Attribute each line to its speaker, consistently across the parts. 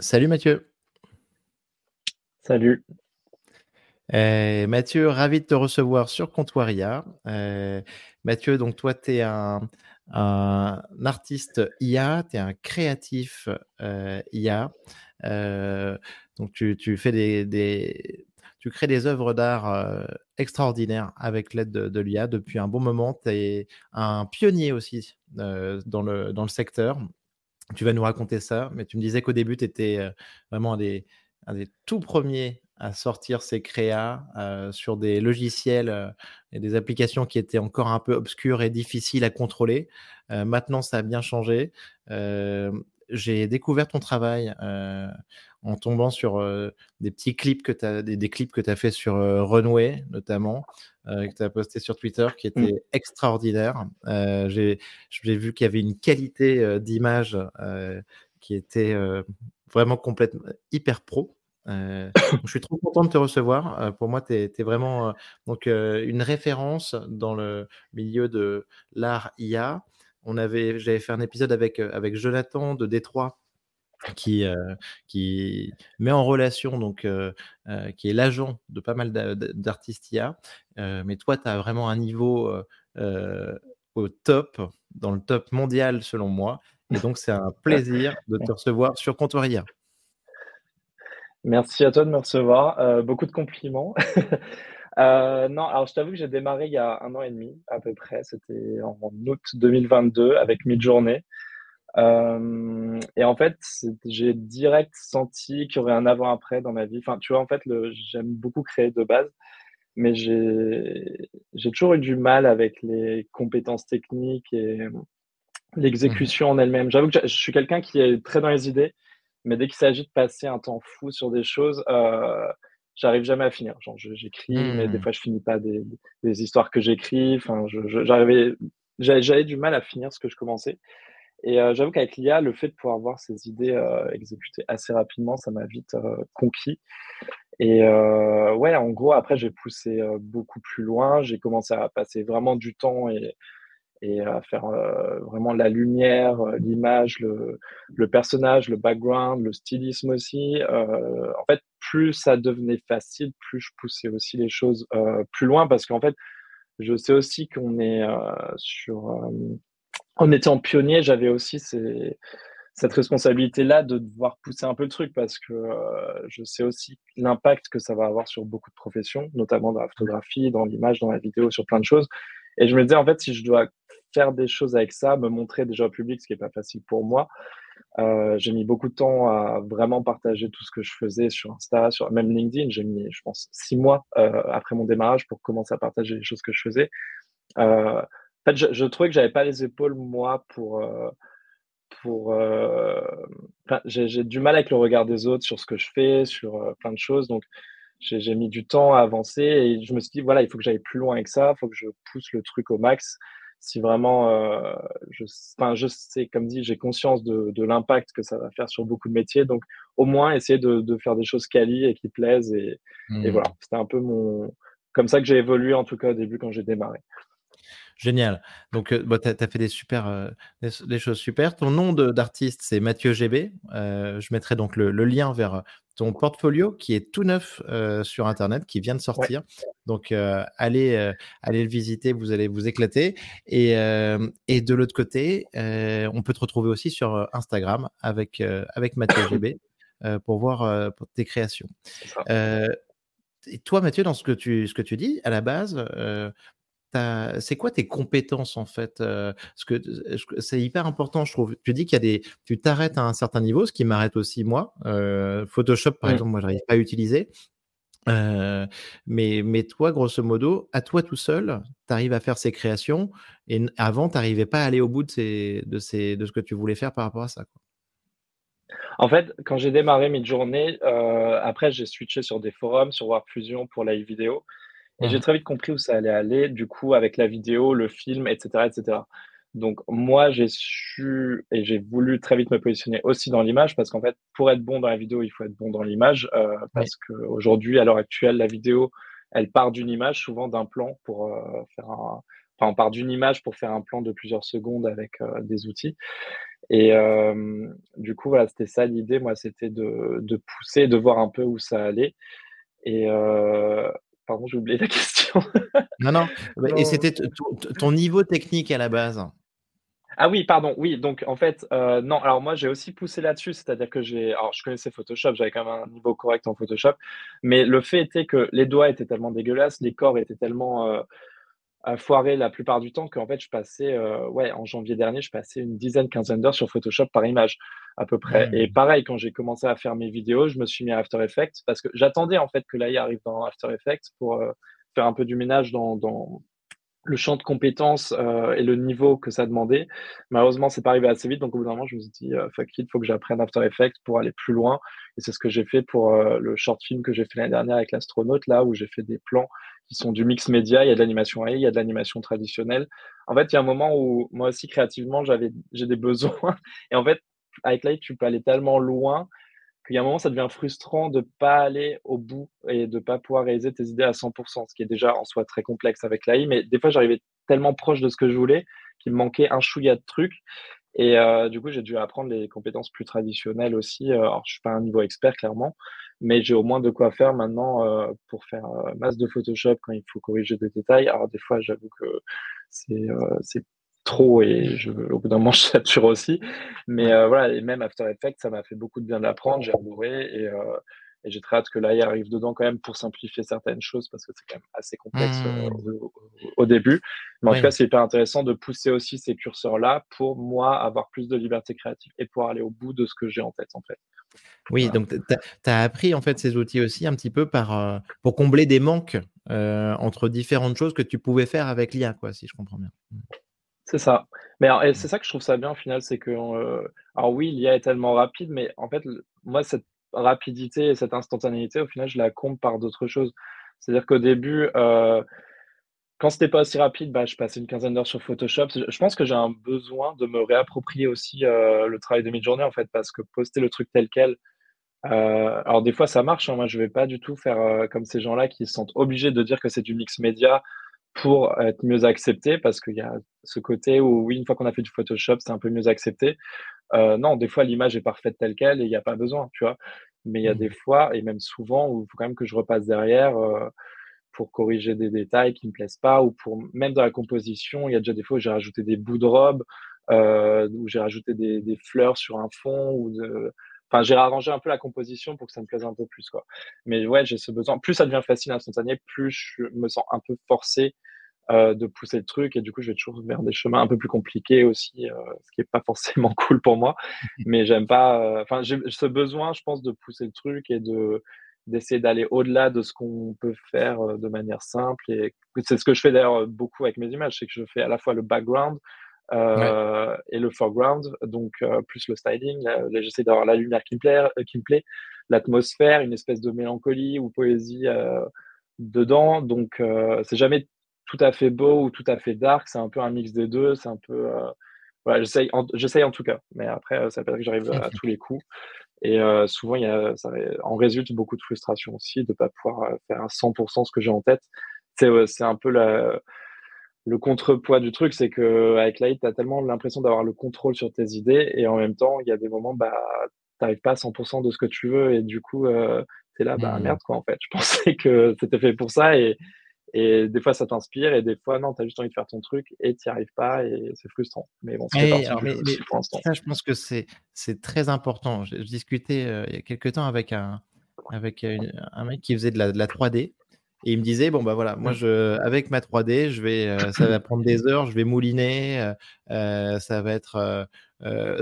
Speaker 1: Salut Mathieu.
Speaker 2: Salut.
Speaker 1: Euh, Mathieu, ravi de te recevoir sur Comptoiria. Euh, Mathieu, donc toi, tu es un, artiste IA, tu es un créatif euh, IA. donc tu, fais des, tu crées des œuvres d'art extraordinaires avec l'aide de, l'IA depuis un bon moment. Tu es un pionnier aussi dans, le, dans le secteur. Tu vas nous raconter ça, mais tu me disais qu'au début, tu étais vraiment un des, tout premiers à sortir ces créas sur des logiciels et des applications qui étaient encore un peu obscures et difficiles à contrôler. maintenant, ça a bien changé. J'ai découvert ton travail en tombant sur des petits clips que tu as, des, clips que tu as fait sur Runway, notamment, que tu as posté sur Twitter, qui mmh. étaient extraordinaires. J'ai vu qu'il y avait une qualité d'image qui était vraiment complètement hyper pro. je suis trop content de te recevoir. pour moi, tu es, vraiment donc, une référence dans le milieu de l'art IA. J'avais fait un épisode avec, avec Jonathan de Détroit qui, qui met en relation, donc, qui est l'agent de pas mal d'artistes IA. mais toi, tu as vraiment un niveau au top, dans le top mondial selon moi. Et donc, c'est un plaisir de te recevoir sur Comptoiria.
Speaker 2: Merci à toi de me recevoir. beaucoup de compliments. non, alors je t'avoue que j'ai démarré il y a un an et demi à peu près. C'était en août 2022 avec Midjourney. Euh, et en fait, j'ai direct senti qu'il y aurait un avant-après dans ma vie. Enfin, tu vois, en fait, j'aime beaucoup créer de base, mais j'ai toujours eu du mal avec les compétences techniques et l'exécution en elle-même. J'avoue que je suis quelqu'un qui est très dans les idées, mais dès qu'il s'agit de passer un temps fou sur des choses, euh, j'arrive jamais à finir. Genre, j'écris, mais des mmh. fois, je finis pas des, des histoires que j'écris. Enfin, j'arrivais, j'avais du mal à finir ce que je commençais. Et euh, j'avoue qu'avec l'IA, le fait de pouvoir voir ces idées euh, exécutées assez rapidement, ça m'a vite euh, conquis. Et ouais, en gros, après, j'ai poussé beaucoup plus loin. J'ai commencé à passer vraiment du temps et, et à faire vraiment la lumière, l'image, le, personnage, le background, le stylisme aussi. en fait, plus ça devenait facile, plus je poussais aussi les choses plus loin parce qu'en fait, je sais aussi qu'on est sur en étant pionnier, j'avais aussi cette responsabilité-là de devoir pousser un peu le truc parce que euh, je sais aussi l'impact que ça va avoir sur beaucoup de professions, notamment dans la photographie, dans l'image, dans la vidéo, sur plein de choses. Et je me disais, en fait, si je dois faire des choses avec ça, me montrer déjà au public, ce qui n'est pas facile pour moi, euh, j'ai mis beaucoup de temps à vraiment partager tout ce que je faisais sur Insta, sur même LinkedIn. J'ai mis, je pense, six mois euh, après mon démarrage pour commencer à partager les choses que je faisais je, trouvais que j'avais pas les épaules, moi, pour. Euh, pour euh, j'ai du mal avec le regard des autres sur ce que je fais, sur euh, plein de choses. Donc, j'ai mis du temps à avancer et je me suis dit, voilà, il faut que j'aille plus loin avec ça, il faut que je pousse le truc au max. Si vraiment, je, je sais, comme dit, j'ai conscience de, de l'impact que ça va faire sur beaucoup de métiers. Donc, au moins, essayer de, de faire des choses quali et qui plaisent. Et, et mmh. voilà, c'était un peu mon. Comme ça que j'ai évolué, en tout cas, au début, quand j'ai démarré.
Speaker 1: Génial. Donc, euh, tu as, fait des, super, euh, des, choses super. Ton nom d'artiste, c'est Mathieu GB. Euh, je mettrai donc le, lien vers ton portfolio qui est tout neuf sur Internet, qui vient de sortir. Donc, allez, allez le visiter, vous allez vous éclater. Et, et de l'autre côté, on peut te retrouver aussi sur Instagram avec, avec Mathieu GB pour voir pour tes créations. et toi, Mathieu, dans ce que tu, ce que tu dis, à la base, c'est quoi tes compétences en fait Parce que c'est hyper important, je trouve. Tu dis qu'il y a des, tu t'arrêtes à un certain niveau, ce qui m'arrête aussi moi. Photoshop, par mmh. exemple, moi, j'arrive pas à utiliser. mais, mais toi, grosso modo, à toi tout seul, tu arrives à faire ces créations. Et avant, tu n'arrivais pas à aller au bout de, ces, de, ces, de ce que tu voulais faire par rapport à ça.
Speaker 2: En fait, quand j'ai démarré mes journées, après, j'ai switché sur des forums, sur Warfusion pour live vidéo. Et j'ai très vite compris où ça allait aller, du coup, avec la vidéo, le film, etc. etc. Donc, moi, j'ai su et j'ai voulu très vite me positionner aussi dans l'image parce qu'en fait, pour être bon dans la vidéo, il faut être bon dans l'image. Euh, parce qu'aujourd'hui, à l'heure actuelle, la vidéo, elle part d'une image, souvent d'un plan pour euh, faire un. Enfin, on part d'une image pour faire un plan de plusieurs secondes avec euh, des outils. Et du coup, voilà, c'était ça l'idée. Moi, c'était de, de, pousser, de voir un peu où ça allait. Et pardon, j'ai oublié la question.
Speaker 1: non, non. Et c'était ton niveau technique à la base?
Speaker 2: Ah oui, pardon, oui. Donc en fait, euh, non. Alors moi, j'ai aussi poussé là-dessus, c'est-à-dire que j'ai, alors je connaissais Photoshop, j'avais quand même un niveau correct en Photoshop, mais le fait était que les doigts étaient tellement dégueulasses, les corps étaient tellement euh, foirés la plupart du temps qu'en fait, je passais, euh, ouais, en janvier dernier, je passais une dizaine, quinzaine d'heures sur Photoshop par image à peu près. Et pareil, quand j'ai commencé à faire mes vidéos, je me suis mis à After Effects parce que j'attendais en fait que l'AI arrive dans After Effects pour faire un peu du ménage dans, dans le champ de compétences euh, et le niveau que ça demandait. Malheureusement, c'est pas arrivé assez vite, donc au bout d'un moment, je me suis dit, euh, fuck it, faut que j'apprenne After Effects pour aller plus loin. Et c'est ce que j'ai fait pour euh, le short film que j'ai fait l'année dernière avec l'astronaute, là où j'ai fait des plans qui sont du mix média. Il y a de l'animation AI, il y a de l'animation traditionnelle. En fait, il y a un moment où moi aussi créativement, j'avais j'ai des besoins. Et en fait, avec Light, tu peux aller tellement loin il y a un moment, ça devient frustrant de ne pas aller au bout et de ne pas pouvoir réaliser tes idées à 100%, ce qui est déjà en soi très complexe avec l'AI. Mais des fois, j'arrivais tellement proche de ce que je voulais qu'il me manquait un chouïa de trucs. Et euh, du coup, j'ai dû apprendre les compétences plus traditionnelles aussi. Euh, alors, je suis pas un niveau expert, clairement, mais j'ai au moins de quoi faire maintenant euh, pour faire masse de Photoshop quand il faut corriger des détails. Alors, des fois, j'avoue que c'est trop et je, au bout d'un moment je sature aussi. Mais euh, voilà, et même After Effects, ça m'a fait beaucoup de bien d'apprendre, j'ai adoré et, euh, et j'ai très hâte que l'AI arrive dedans quand même pour simplifier certaines choses parce que c'est quand même assez complexe euh, mmh. au, début. Mais en tout cas, c'est hyper intéressant de pousser aussi ces curseurs-là pour moi avoir plus de liberté créative et pouvoir aller au bout de ce que j'ai en tête en fait.
Speaker 1: Oui, donc tu as, appris en fait ces outils aussi un petit peu par, pour combler des manques entre différentes choses que tu pouvais faire avec l'IA, quoi, si je comprends bien.
Speaker 2: C'est ça. Mais c'est ça que je trouve ça bien au final, c'est que, euh, alors oui, l'IA est tellement rapide, mais en fait, moi, cette rapidité et cette instantanéité, au final, je la compte par d'autres choses. C'est-à-dire qu'au début, euh, quand c'était pas aussi rapide, bah, je passais une quinzaine d'heures sur Photoshop. Je pense que j'ai un besoin de me réapproprier aussi euh, le travail de mid-journée, en fait, parce que poster le truc tel quel, alors des fois ça marche, hein. moi je vais pas du tout faire comme ces gens-là qui se sentent obligés de dire que c'est du mix média pour être mieux accepté parce qu'il y a ce côté où, oui, une fois qu'on a fait du Photoshop, c'est un peu mieux accepté. Euh, non, des fois, l'image est parfaite telle qu'elle et il n'y a pas besoin, tu vois. Mais il y a mmh. des fois, et même souvent, où il faut quand même que je repasse derrière euh, pour corriger des détails qui ne me plaisent pas ou pour, même dans la composition, il y a déjà des fois où j'ai rajouté des bouts de robe, euh, où j'ai rajouté des, des, fleurs sur un fond ou de, Enfin, j'ai arrangé un peu la composition pour que ça me plaise un peu plus, quoi. Mais ouais, j'ai ce besoin. Plus ça devient facile, instantané, plus je me sens un peu forcé euh, de pousser le truc et du coup, je vais toujours vers des chemins un peu plus compliqués aussi, euh, ce qui est pas forcément cool pour moi. Mais j'aime pas. Euh, enfin, j'ai ce besoin, je pense, de pousser le truc et de d'essayer d'aller au-delà de ce qu'on peut faire de manière simple. Et c'est ce que je fais d'ailleurs beaucoup avec mes images, c'est que je fais à la fois le background, euh, et le foreground, donc euh, plus le styling. J'essaie d'avoir la lumière qui me plaît, euh, qui plaît l'atmosphère, une espèce de mélancolie ou poésie dedans. Donc c'est jamais tout à fait beau ou tout à fait dark, c'est un peu un mix des deux. C'est un peu voilà, j'essaye en, en, tout cas, mais après ça veut pas dire que j'arrive à, tous les coups. Et souvent, il y a, ça en résulte beaucoup de frustration aussi de ne pas pouvoir faire à 100% ce que j'ai en tête. C'est un peu la, le contrepoids du truc, c'est que avec Light, tu as tellement l'impression d'avoir le contrôle sur tes idées et en même temps, il y a des moments, bah, n'arrives pas à 100% de ce que tu veux et du coup, euh, tu es là, bah mmh. merde, quoi, en fait. Je pensais que c'était fait pour ça et, et des fois, ça t'inspire et des fois, non, tu as juste envie de faire ton truc et tu n'y arrives pas et c'est frustrant. Mais bon, c'est
Speaker 1: Ça, je pense que c'est très important. Je, discutais euh, il y a quelques temps avec un, avec un mec qui faisait de la, de la 3D et il me disait bon bah voilà, moi mmh. je avec ma 3D, je vais euh, ça va prendre des heures, je vais mouliner, euh, euh, ça va être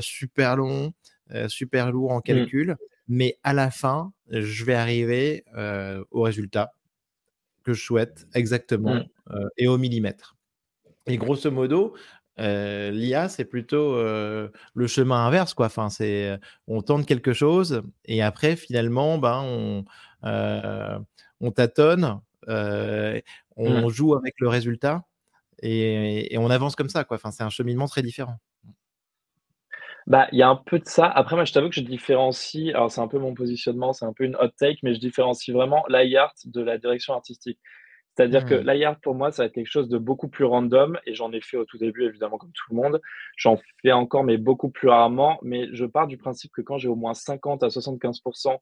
Speaker 1: super long, super lourd en mmh. calcul, mais à la fin, je vais arriver au résultat que je souhaite exactement mmh. et au millimètre. Et grosso modo, l'IA, c'est plutôt le chemin inverse, quoi. Enfin, c'est on tente quelque chose et après, finalement, ben, on, on tâtonne, on mmh. joue avec le résultat et, on avance comme ça. Quoi. Enfin, c'est un cheminement très différent.
Speaker 2: Bah, il y a un peu de ça. Après, moi, je t'avoue que je différencie. Alors, c'est un peu mon positionnement, c'est un peu une hot take, mais je différencie vraiment l'IART art de la direction artistique. C'est-à-dire que mmh. l'IAR, pour moi, ça va être quelque chose de beaucoup plus random, et j'en ai fait au tout début, évidemment, comme tout le monde. J'en fais encore, mais beaucoup plus rarement. Mais je pars du principe que quand j'ai au moins 50 à 75%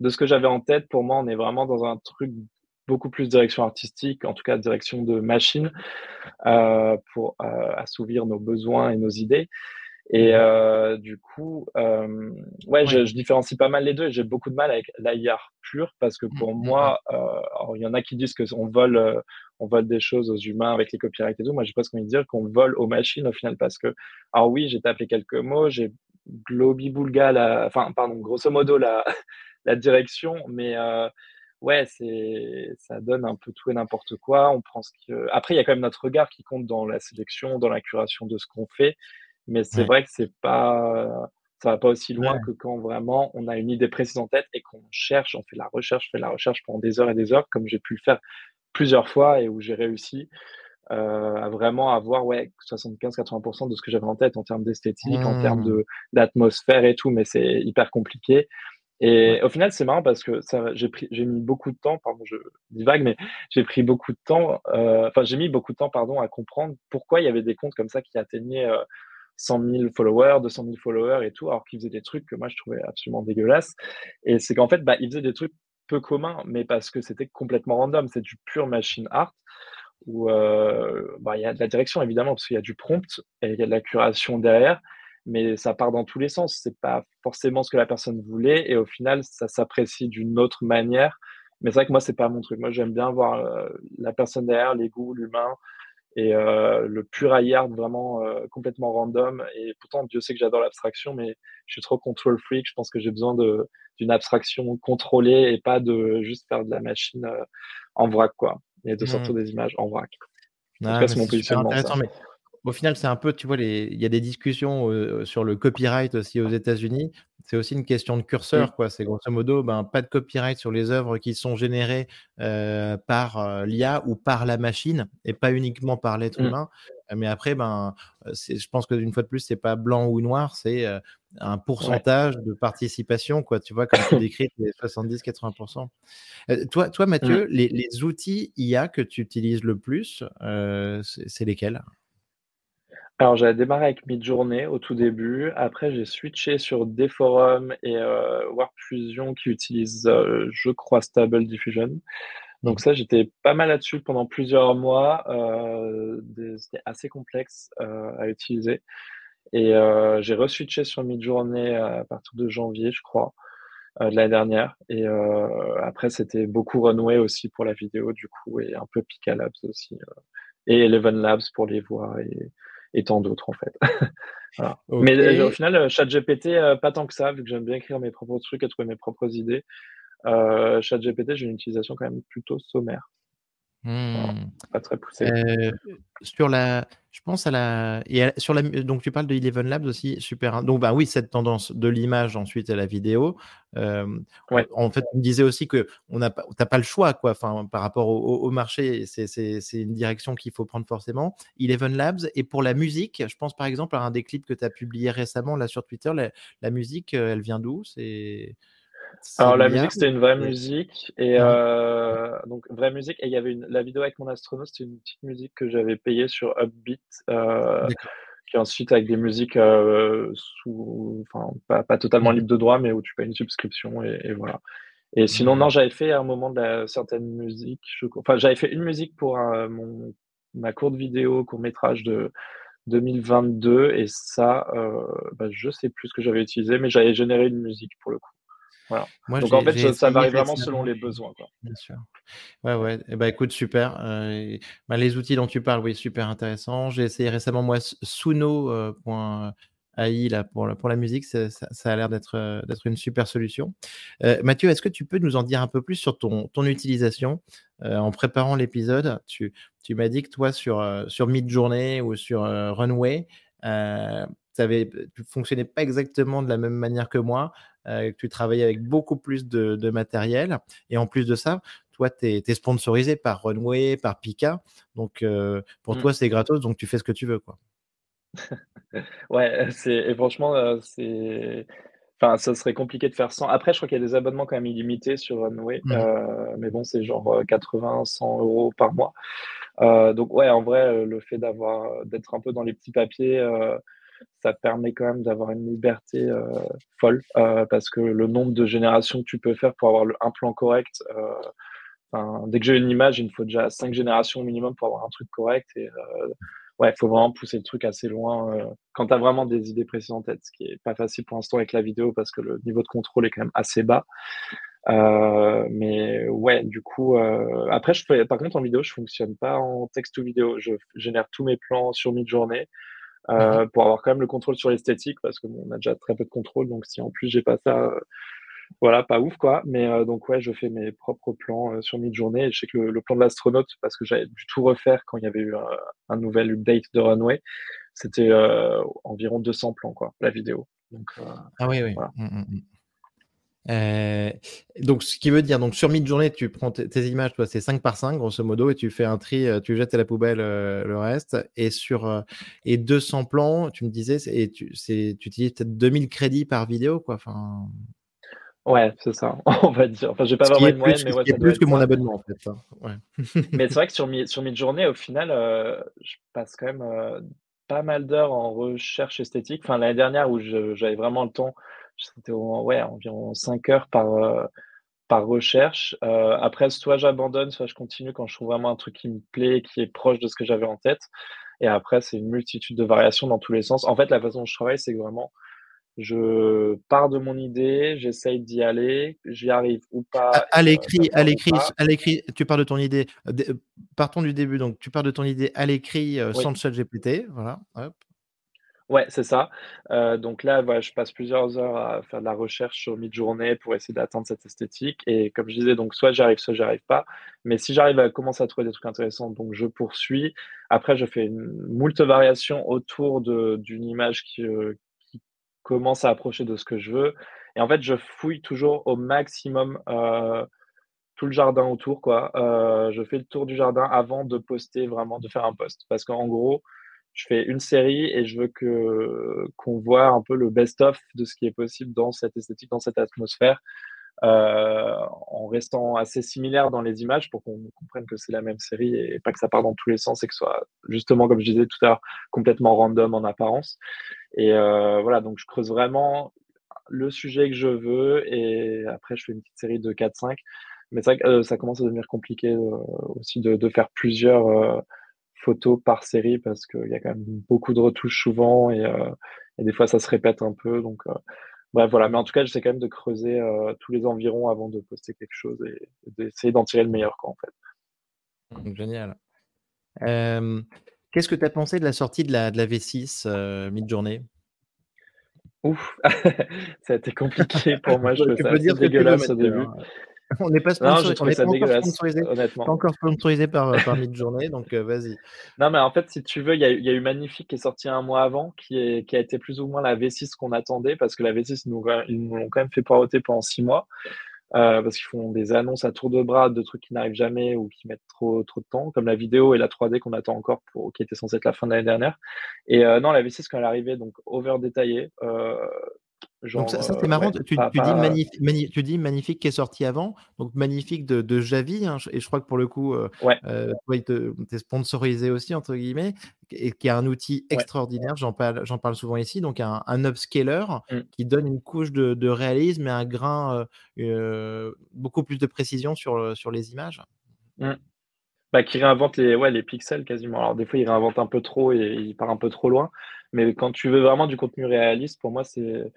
Speaker 2: de ce que j'avais en tête, pour moi, on est vraiment dans un truc beaucoup plus direction artistique, en tout cas direction de machine, euh, pour euh, assouvir nos besoins et nos idées. Et euh, du coup, ouais, Je, je, différencie pas mal les deux. Et j'ai beaucoup de mal avec l'IR pur parce que pour mmh, mmh, moi, il y en a qui disent qu'on vole, on vole des choses aux humains avec les copyrights et tout. Moi, j'ai presque envie de dire qu'on vole aux machines au final parce que, alors oui, j'ai tapé quelques mots, j'ai globi-boulga, la, enfin, pardon, grosso modo la, la direction, mais ouais, c'est, ça donne un peu tout et n'importe quoi. On prend ce que... Après, il y a quand même notre regard qui compte dans la sélection, dans la curation de ce qu'on fait. Mais c'est vrai que c'est pas, ça va pas aussi loin que quand vraiment on a une idée précise en tête et qu'on cherche, on fait la recherche, on fait la recherche pendant des heures et des heures, comme j'ai pu le faire plusieurs fois et où j'ai réussi euh, à vraiment avoir ouais 75-80% de ce que j'avais en tête en termes d'esthétique, en termes mmh. de d'atmosphère et tout, mais c'est hyper compliqué. Et au final, c'est marrant parce que ça, j'ai pris, j'ai mis beaucoup de temps, pardon, je divague, mais j'ai pris beaucoup de temps, euh, enfin, j'ai mis beaucoup de temps, pardon, à comprendre pourquoi il y avait des comptes comme ça qui atteignaient euh, 100 000 followers, 200 000 followers et tout, alors qu'ils faisaient des trucs que moi je trouvais absolument dégueulasses. Et c'est qu'en fait, bah, ils faisaient des trucs peu communs, mais parce que c'était complètement random, c'est du pur machine art où euh, bah, il y a de la direction évidemment parce qu'il y a du prompt et il y a de la curation derrière, mais ça part dans tous les sens. C'est pas forcément ce que la personne voulait et au final ça s'apprécie d'une autre manière. Mais c'est vrai que moi c'est pas mon truc. Moi j'aime bien voir euh, la personne derrière, les goûts, l'humain, et euh, le pur art vraiment euh, complètement random. Et pourtant, Dieu sait que j'adore l'abstraction, mais je suis trop control freak. Je pense que j'ai besoin d'une abstraction contrôlée et pas de juste faire de la machine en vrac, quoi. Et de sortir mmh. des images en vrac.
Speaker 1: En c'est mon positionnement. Au final, c'est un peu, tu vois, les... il y a des discussions sur le copyright aussi aux États-Unis c'est aussi une question de curseur, quoi. C'est grosso modo, ben, pas de copyright sur les œuvres qui sont générées euh, par euh, l'IA ou par la machine et pas uniquement par l'être mmh. humain. Mais après, ben, je pense que d'une fois de plus, c'est pas blanc ou noir, c'est un pourcentage de participation, quoi. Tu vois, comme tu décris, les 70-80%. toi, toi, mmh. Mathieu, les, les, outils IA que tu utilises le plus, c'est lesquels?
Speaker 2: Alors, j'avais démarré avec Midjourney au tout début. Après, j'ai switché sur Deforum et euh, Warp Fusion qui utilisent, euh, je crois, Stable Diffusion. Donc mmh. ça, j'étais pas mal là-dessus pendant plusieurs mois. Euh, C'était assez complexe euh, à utiliser. Et j'ai re-switché sur Midjourney à partir de janvier, je crois, de l'année dernière. Et après, c'était beaucoup Runway aussi pour la vidéo, du coup, et un peu Pika Labs aussi. et Eleven Labs pour les voix et et tant d'autres en fait. Mais euh, au final, euh, ChatGPT, euh, pas tant que ça, vu que j'aime bien écrire mes propres trucs et trouver mes propres idées. Euh, ChatGPT, j'ai une utilisation quand même plutôt sommaire.
Speaker 1: Mmh. Pas très poussé. Euh, sur la, je pense à la, et sur la, donc tu parles de Eleven Labs aussi, super. Donc bah oui, cette tendance de l'image ensuite à la vidéo. Euh, ouais. En fait, on me disait aussi que on n'a pas, t'as pas le choix quoi. Enfin, par rapport au, au marché, c'est une direction qu'il faut prendre forcément. Eleven Labs et pour la musique, je pense par exemple à un des clips que tu as publié récemment là sur Twitter. La, la musique, euh, elle vient d'où? C'est
Speaker 2: alors la musique c'était une vraie musique et euh, donc vraie musique. Et il y avait une la vidéo avec mon astronaute c'était une petite musique que j'avais payée sur Upbeat euh, qui ensuite avec des musiques euh, sous enfin pas, pas totalement mmh. libre de droit mais où tu payes une subscription et, voilà. Et sinon mmh. non j'avais fait à un moment de la certaine musique je, enfin j'avais fait une musique pour mon ma courte vidéo court métrage de 2022 et ça bah, je sais plus ce que j'avais utilisé mais j'avais généré une musique pour le coup donc en fait, ça, varie vraiment selon les besoins. Quoi.
Speaker 1: Bien sûr. Ouais, ouais. Et eh ben, écoute, super. Euh, bah, les outils dont tu parles, oui, super intéressant. J'ai essayé récemment, moi, Suno.ai euh, là, pour, pour la musique. Ça, ça, a l'air d'être euh, d'être une super solution. Mathieu, est-ce que tu peux nous en dire un peu plus sur ton, ton utilisation En préparant l'épisode, tu, tu m'as dit que toi, sur, sur Midjourney ou sur Runway, tu fonctionnais pas exactement de la même manière que moi, que tu travaillais avec beaucoup plus de, matériel. Et en plus de ça, toi, tu es, sponsorisé par Runway, par Pika. Donc, euh, pour mmh. toi, c'est gratos, donc tu fais ce que tu veux. Quoi.
Speaker 2: ouais, et franchement, euh, c'est Enfin, ça serait compliqué de faire sans. Après, je crois qu'il y a des abonnements quand même illimités sur Runway. Mmh. Euh, mais bon, c'est genre 80, 100 euros par mois. donc, ouais, en vrai, le fait d'avoir, d'être un peu dans les petits papiers, ça permet quand même d'avoir une liberté folle. parce que le nombre de générations que tu peux faire pour avoir un plan correct, dès que j'ai une image, il me faut déjà cinq générations au minimum pour avoir un truc correct. Et euh, ouais, il faut vraiment pousser le truc assez loin euh, quand tu as vraiment des idées précises en tête, ce qui est pas facile pour l'instant avec la vidéo parce que le niveau de contrôle est quand même assez bas. Euh, mais ouais, du coup, après, je par contre, en vidéo, je fonctionne pas en texte ou vidéo. Je génère tous mes plans sur mid-journée. Mhm. pour avoir quand même le contrôle sur l'esthétique parce qu'on a déjà très peu de contrôle donc si en plus j'ai pas ça voilà, pas ouf quoi. Mais euh, donc ouais, je fais mes propres plans euh, sur mid-journée. Et je sais que le, plan de l'astronaute, parce que j'avais dû tout refaire quand il y avait eu un, nouvel update de Runway, c'était euh, environ 200 plans quoi, la vidéo. Donc,
Speaker 1: ah oui, oui. Mmh, mmh, mmh. donc, ce qui veut dire, donc sur mid-journée, tu prends tes images, toi, c'est 5 par 5, grosso modo, et tu fais un tri, tu jettes à la poubelle le reste. Et sur et 200 plans, tu me disais, et tu, tu utilises peut-être 2000 crédits par vidéo, quoi. Enfin,
Speaker 2: Ouais, c'est ça, on va dire. Enfin, j'ai pas vraiment une moyenne, mais ouais,
Speaker 1: c'est plus que mon abonnement en fait.
Speaker 2: mais c'est vrai que sur, mi sur journée au final, euh, je passe quand même euh, pas mal d'heures en recherche esthétique. Enfin, l'année dernière où j'avais vraiment le temps, c'était ouais, environ 5 heures par, euh, par recherche. après, soit j'abandonne, soit je continue quand je trouve vraiment un truc qui me plaît, qui est proche de ce que j'avais en tête. Et après, c'est une multitude de variations dans tous les sens. En fait, la façon dont je travaille, c'est vraiment je pars de mon idée, j'essaye d'y aller, j'y arrive ou pas.
Speaker 1: À, l'écrit, à l'écrit, à l'écrit, tu pars de ton idée. partons du début. Donc, tu pars de ton idée à l'écrit euh, sans le chat GPT, voilà. Hop.
Speaker 2: Ouais, c'est ça. Euh, donc là, voilà, je passe plusieurs heures à faire de la recherche sur mi-journée pour essayer d'atteindre cette esthétique. Et comme je disais, donc soit j'arrive, soit j'arrive pas. Mais si j'arrive à commencer à trouver des trucs intéressants, donc je poursuis. Après, je fais une moult variations autour d'une image qui, euh, commence à approcher de ce que je veux. Et en fait, je fouille toujours au maximum euh, tout le jardin autour. Quoi. Je fais le tour du jardin avant de poster, vraiment, de faire un post. Parce qu'en gros, je fais une série et je veux qu'on voit un peu le best-of de ce qui est possible dans cette esthétique, dans cette atmosphère. Euh, en restant assez similaire dans les images pour qu'on comprenne que c'est la même série et pas que ça part dans tous les sens et que ce soit justement, comme je disais tout à l'heure, complètement random en apparence. Et euh, voilà, donc je creuse vraiment le sujet que je veux et après je fais une petite série de 4-5. Mais euh, ça commence à devenir compliqué aussi de, faire plusieurs photos par série parce qu'il y a quand même beaucoup de retouches souvent et, et, des fois ça se répète un peu. Donc Bref, voilà. Mais en tout cas, j'essaie quand même de creuser euh, tous les environs avant de poster quelque chose et, d'essayer d'en tirer le meilleur, quoi, en fait.
Speaker 1: Génial. Qu'est-ce que tu as pensé de la sortie de la, de la V6 euh, mid-journée?
Speaker 2: Ouf, ça a été compliqué pour moi. Je peux dire dégueulasse au début. Hein.
Speaker 1: On n'est pas, sponsorisé, on pas encore sponsorisé, honnêtement. Pas encore sponsorisé par, euh, par donc euh, vas-y.
Speaker 2: Non, mais en fait, si tu veux, il y, a, y a eu Magnifique qui est sorti un mois avant, qui, est, qui a été plus ou moins la V6 qu'on attendait, parce que la V6, ils nous, ils l'ont quand même fait poireauter pendant six mois, euh, parce qu'ils font des annonces à tour de bras de trucs qui n'arrivent jamais ou qui mettent trop, trop de temps, comme la vidéo et la 3D qu'on attend encore, pour, qui était censée être la fin de l'année dernière. Et non, la V6, quand elle est arrivée, donc over détaillée,
Speaker 1: donc ça, c'est marrant, tu, dis magnifique, tu, dis magnifique qui est sorti avant, donc magnifique de, de Javi, hein, et je crois que pour le coup, euh, euh il t'es sponsorisé aussi, entre guillemets, et qui est un outil extraordinaire, j'en parle, parle souvent ici, donc un, un upscaler mmh. qui donne une couche de, de, réalisme et un grain, euh, euh beaucoup plus de précision sur, sur les images.
Speaker 2: Mmh. Bah, qui réinvente les, ouais, les pixels quasiment. Alors des fois, il réinvente un peu trop et il part un peu trop loin, mais quand tu veux vraiment du contenu réaliste, pour moi, c'est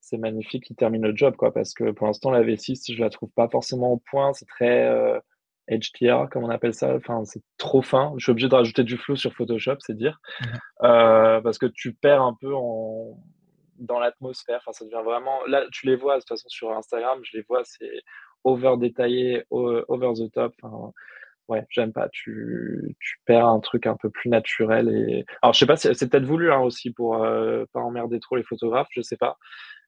Speaker 2: c'est magnifique qui termine le job, quoi, parce que pour l'instant, la V6, je la trouve pas forcément au point. C'est très euh, HDR, comme on appelle ça. Enfin, c'est trop fin. Je suis obligé de rajouter du flou sur Photoshop, c'est dire. Mmh. Euh, parce que tu perds un peu en... dans l'atmosphère. Enfin, ça devient vraiment. Là, tu les vois, de toute façon, sur Instagram, je les vois, c'est over détaillé, over the top. Enfin, ouais, j'aime pas. Tu, tu perds un truc un peu plus naturel. Et... Alors, je sais pas, c'est peut-être voulu hein, aussi pour euh, pas emmerder trop les photographes, je sais pas.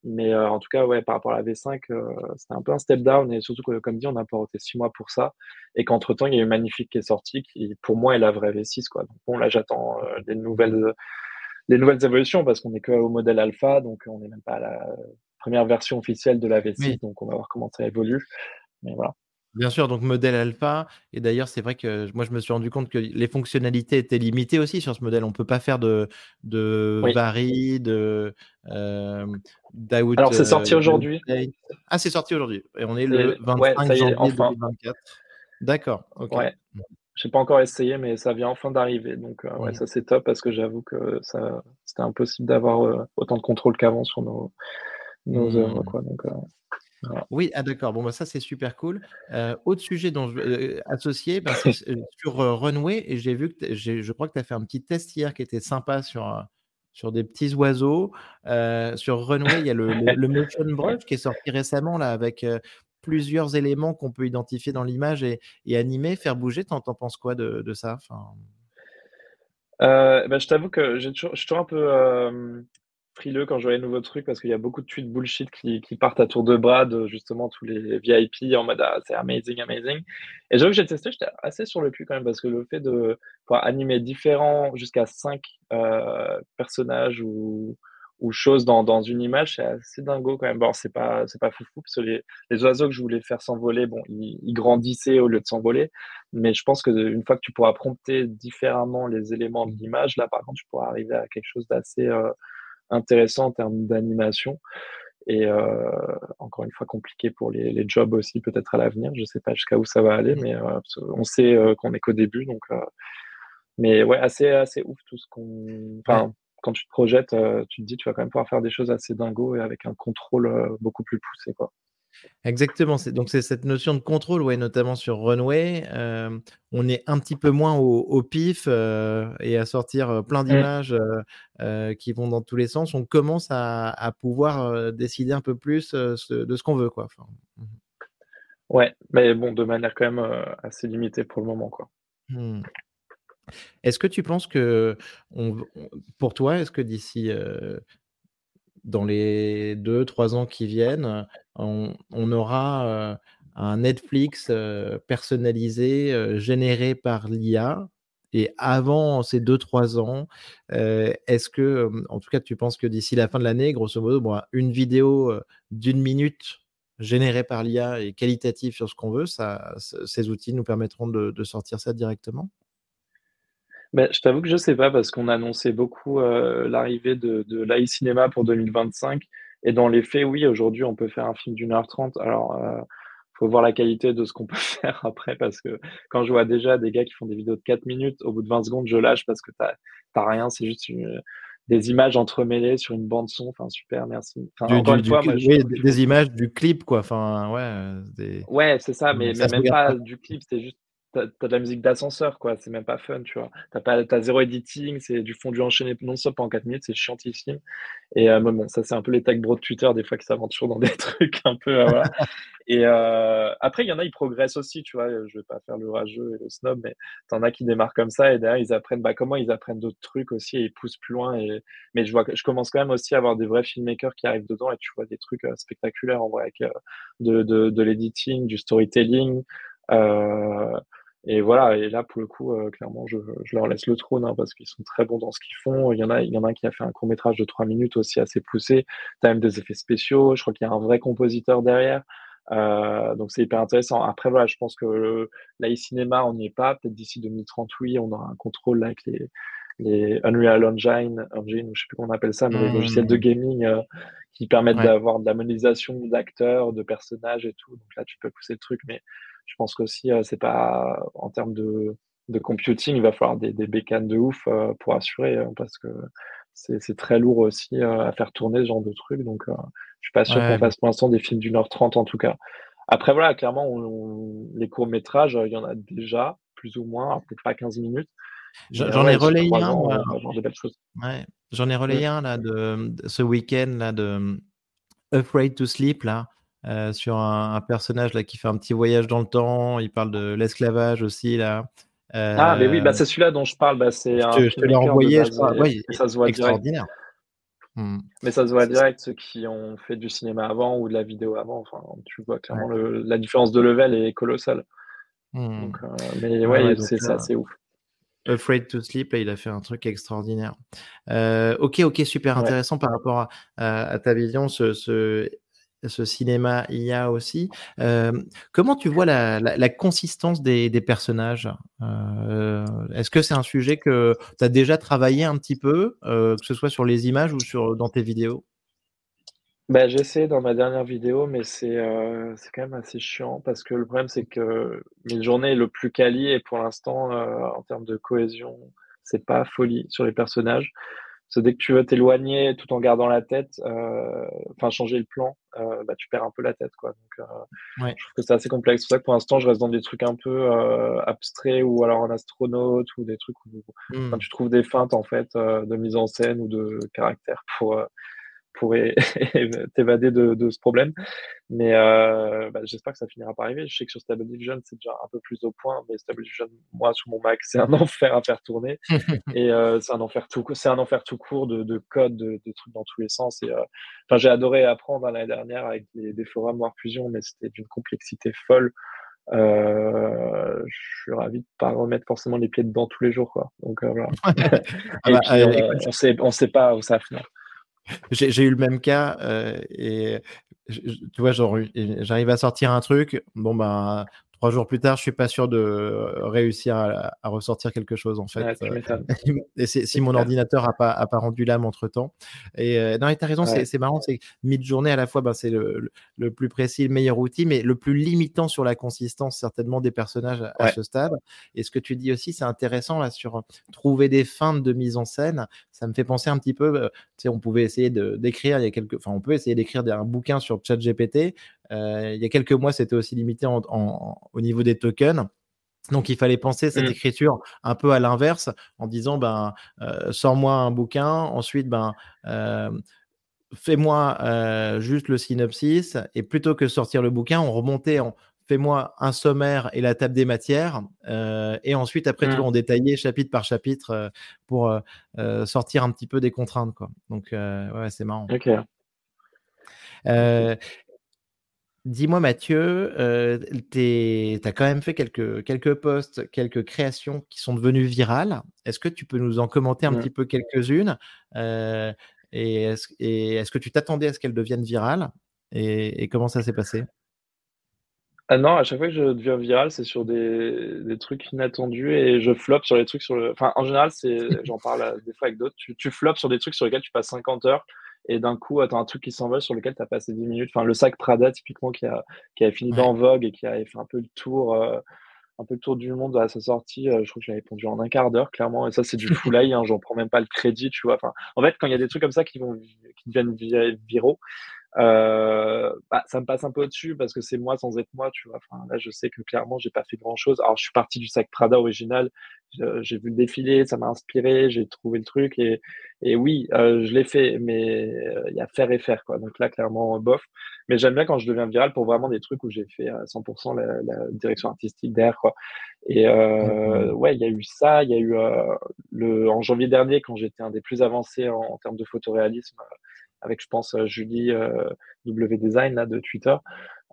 Speaker 2: Mais euh, en tout cas, ouais, par rapport à la V5, euh, c'était un peu un step down. Et surtout que, comme dit, on a porté six mois pour ça. Et qu'entre-temps, il y a eu Magnifique qui est sorti, qui pour moi est la vraie V6. Quoi. Donc, bon, là, j'attends des nouvelles, les nouvelles évolutions parce qu'on est que au modèle alpha, donc on n'est même pas à la première version officielle de la V6, donc on va voir comment ça évolue. Mais voilà.
Speaker 1: Bien sûr, donc modèle alpha. Et d'ailleurs, c'est vrai que moi, je me suis rendu compte que les fonctionnalités étaient limitées aussi sur ce modèle. On ne peut pas faire de, de vari, de
Speaker 2: euh, Alors, c'est sorti euh, aujourd'hui.
Speaker 1: Ah, c'est sorti aujourd'hui. Et on est le 25 janvier 2024. D'accord. Ouais.
Speaker 2: Je n'ai pas encore essayé, mais ça vient enfin d'arriver. Donc, euh, ouais, ça c'est top parce que j'avoue que ça, c'était impossible d'avoir euh, autant de contrôle qu'avant sur nos, nos mmh. œuvres. Quoi. Donc,
Speaker 1: oui, ah d'accord. Bon, bah, ça, c'est super cool. Euh, autre sujet dont je, euh, associé, ben, c'est sur euh, Runway. Et j'ai vu que je crois que tu as fait un petit test hier qui était sympa sur, sur des petits oiseaux. sur Runway, il y a le, le, Motion Brush qui est sorti récemment là, avec plusieurs éléments qu'on peut identifier dans l'image et, et, animer, faire bouger. T'en, en penses quoi de, de ça? Enfin...
Speaker 2: Ben, je t'avoue que j'ai toujours, je suis toujours un peu frileux quand je vois les nouveaux trucs parce qu'il y a beaucoup de tweets bullshit qui, partent à tour de bras de justement tous les VIP en mode ah, c'est amazing, amazing. Et j'avoue que j'ai testé, j'étais assez sur le cul quand même parce que le fait de pouvoir animer différents jusqu'à 5 euh, personnages ou, choses dans, une image, c'est assez dingo quand même. Bon, c'est pas, c'est pas foufou parce que les, les, oiseaux que je voulais faire s'envoler, bon, ils, ils, grandissaient au lieu de s'envoler. Mais je pense qu'une fois que tu pourras prompter différemment les éléments de l'image, là, par contre, tu pourras arriver à quelque chose d'assez. Euh, intéressant en termes d'animation. Et euh, encore une fois, compliqué pour les, les jobs aussi, peut-être à l'avenir. Je ne sais pas jusqu'à où ça va aller, mais euh, on sait euh, qu'on est qu'au début. Donc, mais ouais, assez, assez ouf tout ce qu'on. Enfin, quand tu te projettes, tu te dis, tu vas quand même pouvoir faire des choses assez dingo et avec un contrôle beaucoup plus poussé. Quoi.
Speaker 1: Exactement. Donc, c'est cette notion de contrôle, ouais, notamment sur Runway. Euh, on est un petit peu moins au, pif euh, et à sortir euh, plein mmh. d'images qui vont dans tous les sens. On commence à, pouvoir décider un peu plus de ce qu'on veut, quoi.
Speaker 2: Mmh. Ouais, mais bon, de manière quand même assez limitée pour le moment, quoi. Mmh.
Speaker 1: Est-ce que tu penses que, pour toi, est-ce que d'ici dans les deux, trois ans qui viennent, on, aura euh, un Netflix euh, personnalisé, euh, généré par l'IA. Et avant ces deux, trois ans, est-ce que, en tout cas, tu penses que d'ici la fin de l'année, grosso modo, une vidéo d'une minute générée par l'IA et qualitative sur ce qu'on veut, ces outils nous permettront de sortir ça directement?
Speaker 2: Ben, je t'avoue que je sais pas parce qu'on annonçait beaucoup euh, l'arrivée de, de l'AI Cinéma pour 2025. Et dans les faits, oui, aujourd'hui, on peut faire un film d'une heure trente. Alors, euh, faut voir la qualité de ce qu'on peut faire après parce que quand je vois déjà des gars qui font des vidéos de 4 minutes, au bout de 20 secondes, je lâche parce que t'as rien, c'est juste des images entremêlées sur une bande son. Enfin, super, merci.
Speaker 1: encore une fois, des, images du clip, quoi. Enfin, ouais.
Speaker 2: Des... Ouais, c'est ça, mais, mais même pas du clip, c'est juste t'as as de la musique d'ascenseur, quoi. C'est même pas fun, tu vois. T'as pas, as zéro editing, c'est du fondu enchaîné non-stop en 4 minutes, c'est chiantissime. Et euh, ça, c'est un peu les tag bros de Twitter, des fois, qui s'aventurent dans des trucs un peu, euh. Et euh, après, il y en a, ils progressent aussi, tu vois. Je vais pas faire le rageux et le snob, mais t'en as qui démarrent comme ça et derrière, ils apprennent, bah, comment ils apprennent d'autres trucs aussi et ils poussent plus loin. Et... Mais je vois je commence quand même aussi à avoir des vrais filmmakers qui arrivent dedans et tu vois des trucs spectaculaires en vrai, avec de, de, l'editing, du storytelling. Et voilà, et là, pour le coup, euh, clairement, je, je, leur laisse le trône hein, parce qu'ils sont très bons dans ce qu'ils font. Il y, en a, il y en a un qui a fait un court métrage de trois minutes aussi assez poussé. Tu as même des effets spéciaux. Je crois qu'il y a un vrai compositeur derrière. Euh, donc c'est hyper intéressant. Après, voilà, je pense que là, cinéma, on n'y est pas. Peut-être d'ici 2030, oui, on aura un contrôle là, avec les, les Unreal Engine, Engine, je sais plus comment on appelle ça, mais les logiciels de mmh. gaming euh, qui permettent d'avoir de la modélisation d'acteurs, de personnages et tout. Donc là, tu peux pousser le truc, mais je pense qu'aussi, euh, c'est pas en termes de, de, computing, il va falloir des, des bécanes de ouf euh, pour assurer, hein, parce que c'est très lourd aussi euh, à faire tourner ce genre de truc. Donc, je suis pas sûr qu'on fasse pour l'instant des films d'une heure trente en tout cas. Après, voilà, clairement, les courts-métrages, il y en a déjà, plus ou moins, peut-être pas 15 minutes.
Speaker 1: J'en ai relayé un. J'en ai relayé un là, de, ce week-end là, de Afraid to Sleep. Là. Euh, sur un, personnage là qui fait un petit voyage dans le temps. Il parle de l'esclavage aussi là.
Speaker 2: ah, mais oui, bah, euh, c'est celui-là dont je parle. Bah, c'est
Speaker 1: je te, l'ai envoyé, je crois. ça se voit
Speaker 2: extraordinaire. Hmm. Mais ça se voit direct, ceux qui ont fait du cinéma avant ou de la vidéo avant. Enfin, tu vois clairement la différence de level est colossale. Hmm. Donc, euh, mais ouais, c'est ça, c'est ouf.
Speaker 1: Afraid to Sleep, il a fait un truc extraordinaire. ok, ok, super intéressant par rapport à, ta vision, ce, ce, ce cinéma IA aussi. comment tu vois la, consistance des, personnages Est-ce que c'est un sujet que tu as déjà travaillé un petit peu, que ce soit sur les images ou sur, dans tes vidéos?
Speaker 2: Bah, j'ai essayé dans ma dernière vidéo, mais c'est quand même assez chiant parce que le problème, c'est que mes journées le plus quali et pour l'instant, en termes de cohésion, c'est pas folie sur les personnages. C'est dès que tu veux t'éloigner tout en gardant la tête, euh, enfin changer le plan, euh, bah, tu perds un peu la tête. Quoi. Donc, euh, Je trouve que c'est assez complexe. C'est pour ça que pour l'instant, je reste dans des trucs un peu abstraits ou alors un astronaute ou des trucs où mmh. tu trouves des feintes en fait de mise en scène ou de caractère pour pour t'évader de, de, ce problème. Mais euh, bah, j'espère que ça finira par arriver. Je sais que sur Stable Diffusion, c'est déjà un peu plus au point, mais Stable Diffusion, moi, sur mon Mac, c'est un enfer à faire tourner. et euh, c'est un enfer tout, c'est un enfer tout court de, de code, de, de, trucs dans tous les sens. Et euh, enfin, j'ai adoré apprendre l'année dernière avec des forums Noir Fusion, mais c'était d'une complexité folle. Euh, je suis ravi de pas remettre forcément les pieds dedans tous les jours, quoi. Donc euh, voilà. Ah et bah, puis, euh, on sait, on sait pas où ça va finir.
Speaker 1: J'ai eu le même cas euh, et tu vois, j'arrive à sortir un truc. Bon, ben, Trois jours plus tard, je suis pas sûr de réussir à, ressortir quelque chose en fait. et si mon ordinateur a pas, a pas rendu l'âme entre temps. Et euh, non, tu as raison, c'est marrant, c'est mid-journée à la fois, ben, c'est le, le, plus précis, le meilleur outil, mais le plus limitant sur la consistance certainement des personnages à ce stade. Et ce que tu dis aussi, c'est intéressant là sur trouver des fins de mise en scène. Ça me fait penser un petit peu, tu sais, on pouvait essayer d'écrire, il y a quelques, enfin, on peut essayer d'écrire un bouquin sur ChatGPT. Euh, il y a quelques mois, c'était aussi limité au niveau des tokens. Donc il fallait penser cette mmh. écriture un peu à l'inverse en disant ben euh, sors-moi un bouquin, ensuite ben euh, fais-moi juste le synopsis et plutôt que sortir le bouquin, on remontait en fais-moi un sommaire et la table des matières et ensuite après mmh. tout on détaillait chapitre par chapitre pour sortir un petit peu des contraintes quoi. Donc ouais c'est marrant.
Speaker 2: Ok.
Speaker 1: Dis-moi Mathieu, euh, tu as quand même fait quelques, quelques posts, quelques créations qui sont devenues virales. Est-ce que tu peux nous en commenter un petit peu quelques-unes euh, Et est-ce que tu t'attendais à ce qu'elles deviennent virales et, comment ça s'est passé?
Speaker 2: Ah non, à chaque fois que je deviens viral, c'est sur des, des, trucs inattendus et je floppe sur les trucs sur le. Enfin, en général, c'est, j'en parle euh, des fois avec d'autres. Tu, tu floppes sur des trucs sur lesquels tu passes 50 heures et d'un coup, tu as un truc qui s'envole sur lequel tu as passé 10 minutes. Enfin, le sac Prada, typiquement, qui a, qui a fini dans Vogue et qui avait fait un peu le tour, euh, un peu le tour du monde à sa sortie. Euh, je crois que j'avais répondu en un quart d'heure, clairement. Et ça, c'est du full eye, hein, j'en prends même pas le crédit, tu vois. Enfin, en fait, quand il y a des trucs comme ça qui, vont, qui deviennent viraux, euh, bah, ça me passe un peu au-dessus parce que c'est moi sans être moi, tu vois. Enfin, là, je sais que clairement, j'ai pas fait grand-chose. Alors, je suis parti du sac Prada original, j'ai vu le défilé, ça m'a inspiré, j'ai trouvé le truc et, et oui, euh, je l'ai fait, mais euh, il y a faire et faire, quoi. Donc là, clairement, bof. Mais j'aime bien quand je deviens viral pour vraiment des trucs où j'ai fait à 100% la, la, direction artistique derrière, quoi. Et euh, mmh ouais, il y a eu ça, il y a eu le en janvier dernier quand j'étais un des plus avancés en, en termes de photoréalisme avec, je pense, euh, Julie euh, W Design là, de Twitter,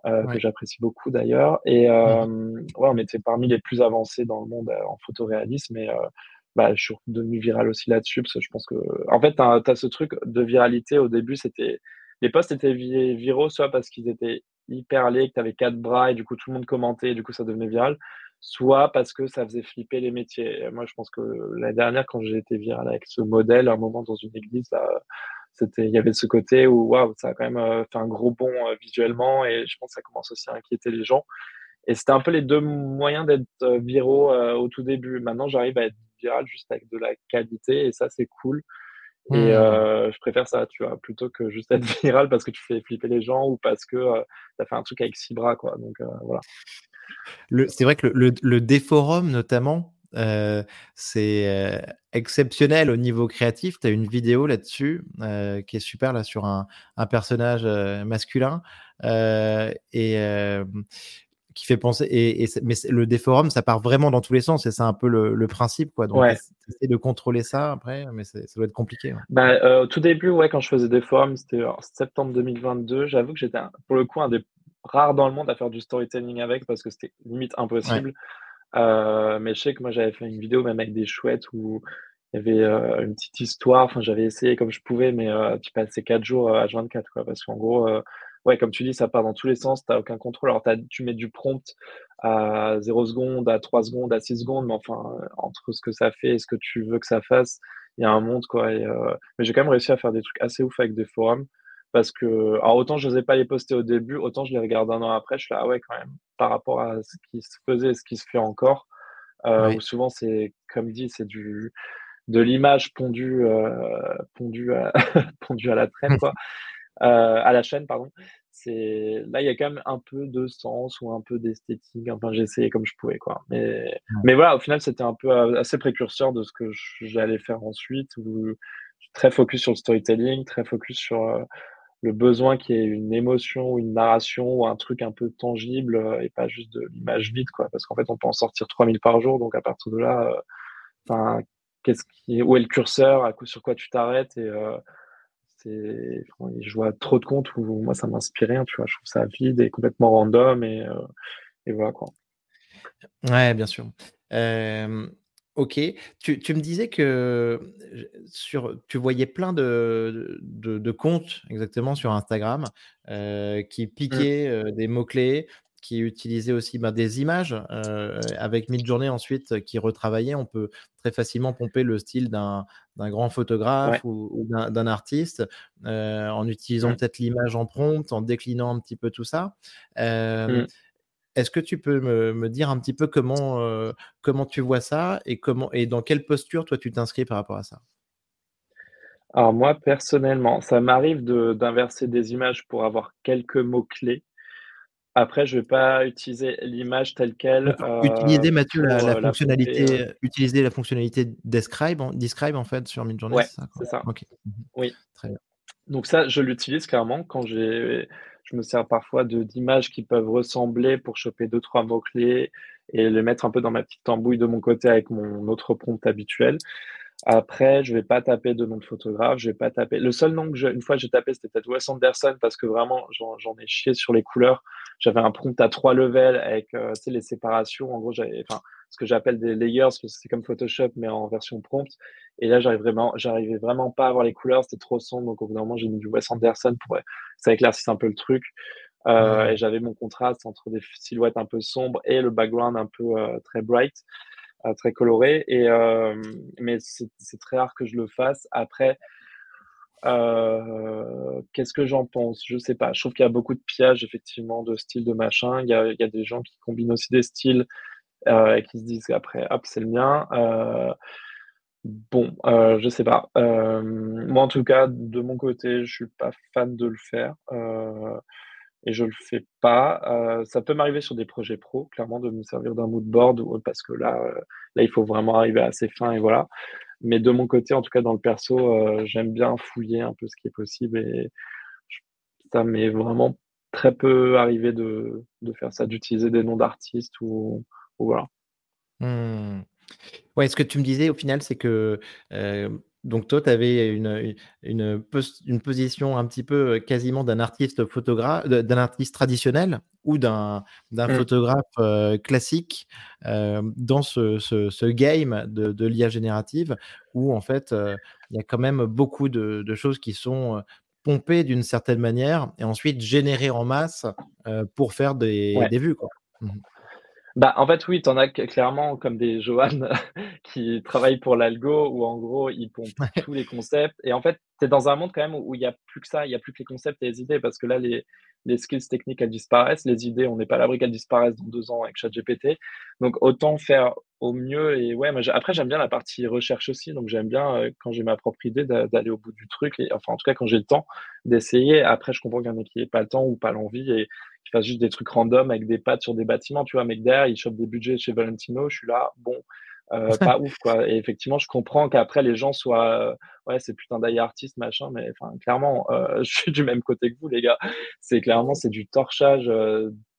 Speaker 2: euh, que j'apprécie beaucoup d'ailleurs. Et mmh. ouais, on était parmi les plus avancés dans le monde en photoréalisme. Et bah, je suis devenu viral aussi là-dessus, parce que je pense que. En fait, tu as, ce truc de viralité. Au début, c'était. Les posts étaient viraux, soit parce qu'ils étaient hyper laids, que tu avais quatre bras et du coup tout le monde commentait et du coup ça devenait viral, soit parce que ça faisait flipper les métiers. moi, je pense que la dernière, quand j'ai été viral avec ce modèle, à un moment dans une église, c'était il y avait ce côté où waouh ça a quand même euh, fait un gros bond euh, visuellement et je pense que ça commence aussi à inquiéter les gens. Et c'était un peu les deux moyens d'être euh, viraux au tout début. Maintenant j'arrive à être viral juste avec de la qualité et ça c'est cool. Et mmh. je préfère ça tu vois plutôt que juste être viral parce que tu fais flipper les gens ou parce que tu as fait un truc avec six bras quoi. Donc voilà.
Speaker 1: C'est vrai que le, le déforum notamment euh, c'est euh, exceptionnel au niveau créatif. Tu as une vidéo là-dessus euh, qui est super là sur un, personnage masculin et qui fait penser. Et, mais le déforum, ça part vraiment dans tous les sens et c'est un peu le, principe quoi. Donc essayer de contrôler ça après, mais ça doit être compliqué.
Speaker 2: Bah, au tout début, ouais, quand je faisais des forums, c'était en septembre 2022. J'avoue que j'étais pour le coup un des rares dans le monde à faire du storytelling avec parce que c'était limite impossible. Mais je sais que moi, j'avais fait une vidéo même avec des chouettes où il y avait une petite histoire. Enfin, j'avais essayé comme je pouvais, mais tu passais 4 jours à 24, quoi. Parce qu'en gros, ouais, comme tu dis, ça part dans tous les sens, tu n'as aucun contrôle. Alors, tu mets du prompt à 0 secondes, à 3 secondes, à 6 secondes, mais enfin, entre ce que ça fait et ce que tu veux que ça fasse, il y a un monde, quoi. mais j'ai quand même réussi à faire des trucs assez ouf avec des forums. Parce que, alors autant je n'osais pas les poster au début, autant je les regarde un an après, je suis là, ah ouais, quand même, par rapport à ce qui se faisait et ce qui se fait encore, où souvent c'est, comme dit, c'est du, de l'image pondue, euh, pondue, à, pondue à la traîne, quoi, euh, à la chaîne, pardon. C'est là, il y a quand même un peu de sens ou un peu d'esthétique. Enfin, j'ai essayé comme je pouvais, quoi. Mais, mais voilà, au final, c'était un peu euh, assez précurseur de ce que j'allais faire ensuite. Où très focus sur le storytelling, très focus sur le besoin qu'il y ait une émotion ou une narration ou un truc un peu tangible et pas juste de l'image vide, quoi. Parce qu'en fait, on peut en sortir 3000 par jour, donc à partir de là, enfin, qu'est-ce qui, où est le curseur, à sur quoi tu t'arrêtes? Et euh, je vois trop de comptes où moi ça m'inspire rien, tu vois, je trouve ça vide et complètement random et, euh, voilà quoi.
Speaker 1: Bien sûr. Ok, tu, tu, me disais que sur, tu voyais plein de, de, comptes exactement sur Instagram euh, qui mmh. piquaient des mots-clés, qui utilisait aussi bah, des images euh, avec Midjourney ensuite qui retravaillait. On peut très facilement pomper le style d'un grand photographe ou, d'un artiste en utilisant peut-être l'image en prompt, en déclinant un petit peu tout ça. Mmh. Est-ce que tu peux me, dire un petit peu comment, comment tu vois ça et, comment, et dans quelle posture toi tu t'inscris par rapport à ça?
Speaker 2: Alors moi, personnellement, ça m'arrive d'inverser des images pour avoir quelques mots-clés. Après, je ne vais pas utiliser l'image telle qu'elle.
Speaker 1: utiliser, Mathieu, la, euh, fonctionnalité, euh, utiliser la fonctionnalité Describe, en, Describe en fait sur Midjourney.
Speaker 2: Ouais, c'est ça. Mmh oui. Très bien. Donc ça, je l'utilise clairement quand j'ai, je me sers parfois d'images qui peuvent ressembler pour choper deux trois mots clés et les mettre un peu dans ma petite tambouille de mon côté avec mon autre prompt habituel. Après, je vais pas taper de nom de photographe, je vais pas taper. Le seul nom que je, une fois j'ai tapé, c'était peut-être Wes Anderson parce que vraiment j'en ai chié sur les couleurs. J'avais un prompt à trois levels avec euh, les séparations. En gros, j'avais, ce que j'appelle des layers, parce que c'est comme Photoshop mais en version prompt. Et là, j'arrivais vraiment, j'arrivais vraiment pas à voir les couleurs, c'était trop sombre. Donc au bout d'un moment, j'ai mis du Wes Anderson pour ça éclaircisse un peu le truc. Euh, Et j'avais mon contraste entre des silhouettes un peu sombres et le background un peu euh, très bright très coloré. Et, euh, mais c'est très rare que je le fasse. Après, euh, qu'est-ce que j'en pense? Je sais pas. Je trouve qu'il y a beaucoup de pillages, effectivement, de style de machin. Il y a, il y a des gens qui combinent aussi des styles euh, et qui se disent après, hop, c'est le mien. bon, je sais pas. moi, en tout cas, de mon côté, je suis pas fan de le faire et je le fais pas. Euh, ça peut m'arriver sur des projets pro, clairement, de me servir d'un mood board parce que là, euh, là, il faut vraiment arriver assez fin et voilà. Mais de mon côté, en tout cas dans le perso, euh, j'aime bien fouiller un peu ce qui est possible et ça m'est vraiment très peu arrivé de, de faire ça, d'utiliser des noms d'artistes ou, voilà.
Speaker 1: Mmh. Ouais, ce que tu me disais au final, c'est que donc toi, tu avais une, une, une, position un petit peu euh, quasiment d'un artiste photographe, d'un artiste traditionnel ou d'un mmh. photographe euh, classique euh, dans ce, ce, game de, de l'IA générative où en fait, il y a quand même beaucoup de, de choses qui sont pompées d'une certaine manière et ensuite générées en masse pour faire des, des vues. Quoi. Mmh.
Speaker 2: Bah, en fait, oui, tu en as clairement comme des Johan qui travaillent pour l'algo, où en gros, ils pompent tous les concepts. Et en fait, tu es dans un monde quand même où il n'y a plus que ça, il n'y a plus que les concepts et les idées, parce que là, les, les skills techniques, elles disparaissent. Les idées, on n'est pas à l'abri qu'elles disparaissent dans deux ans avec ChatGPT. Donc, autant faire au mieux. Et ouais, après, j'aime bien la partie recherche aussi. Donc, j'aime bien, euh, quand j'ai ma propre idée, d'aller au bout du truc. Et, enfin, en tout cas, quand j'ai le temps d'essayer. Après, je comprends qu'il y en a qui n'aient pas le temps ou pas l'envie. Et qui fasse juste des trucs random avec des pattes sur des bâtiments, tu vois, mais derrière, il chope des budgets chez Valentino, je suis là, bon, euh, pas ouf, quoi. Et effectivement, je comprends qu'après, les gens soient, euh, ouais, c'est putain d'ailleurs artiste, machin, mais enfin, clairement, euh, je suis du même côté que vous, les gars. C'est clairement, c'est du torchage.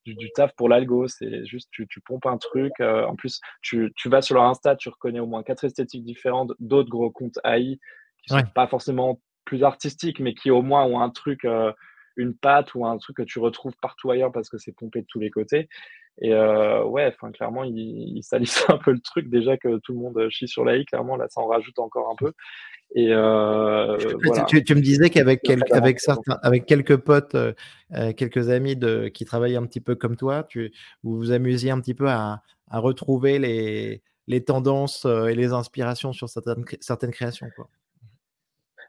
Speaker 2: Du, taf pour l'algo, c'est juste tu, tu, pompes un truc. en plus, tu, tu, vas sur leur Insta, tu reconnais au moins quatre esthétiques différentes d'autres gros comptes AI qui sont pas forcément plus artistiques, mais qui au moins ont un truc une patte ou un truc que tu retrouves partout ailleurs parce que c'est pompé de tous les côtés. Et euh, ouais, enfin clairement, il, il salissent un peu le truc déjà que tout le monde chie sur la i. Clairement, là, ça en rajoute encore un peu. Et euh,
Speaker 1: voilà. tu, tu, me disais qu'avec quelques, avec certains, avec quelques potes, euh, quelques amis de, qui travaillent un petit peu comme toi, tu, vous vous amusiez un petit peu à, à retrouver les, les tendances et les inspirations sur certaines, certaines créations. Quoi.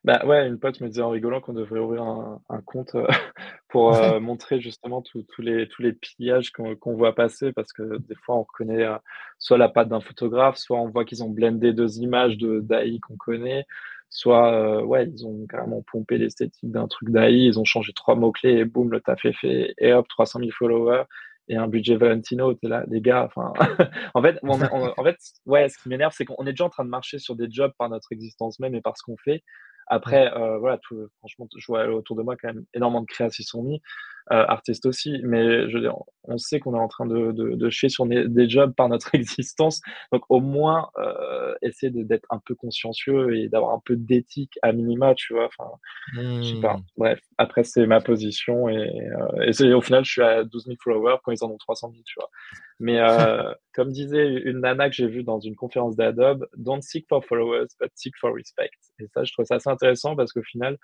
Speaker 2: Bah ouais, une pote me disait en rigolant qu'on devrait ouvrir un, un compte euh, pour euh, montrer justement tous les, tous les pillages qu'on voit passer parce que des fois on reconnaît euh, soit la patte d'un photographe, soit on voit qu'ils ont blendé deux images de d'AI qu'on connaît, soit ouais, ils ont carrément pompé l'esthétique d'un truc d'AI, ils ont changé trois mots-clés et boum, le taf est fait et hop, 300 000 followers et un budget Valentino, t'es là, les gars, enfin, en fait, en fait, ouais, ce qui m'énerve, c'est qu'on est déjà en train de marcher sur des jobs par notre existence même et par ce qu'on fait, après, euh, voilà, tout, franchement, je vois autour de moi quand même énormément de créations sont mis, artistes aussi, mais je veux dire, on sait qu'on est en train de, de, de chier sur des, jobs par notre existence, donc au moins euh, essayer d'être un peu consciencieux et d'avoir un peu d'éthique à minima, tu vois. Enfin, je sais pas. Mmh. Bref, après c'est ma position et, euh, et au final je suis à 12 000 followers quand ils en ont 300 000, tu vois. Mais euh, comme disait une nana que j'ai vue dans une conférence d'Adobe, don't seek for followers, but seek for respect. Et ça, je trouve ça assez intéressant parce qu'au final,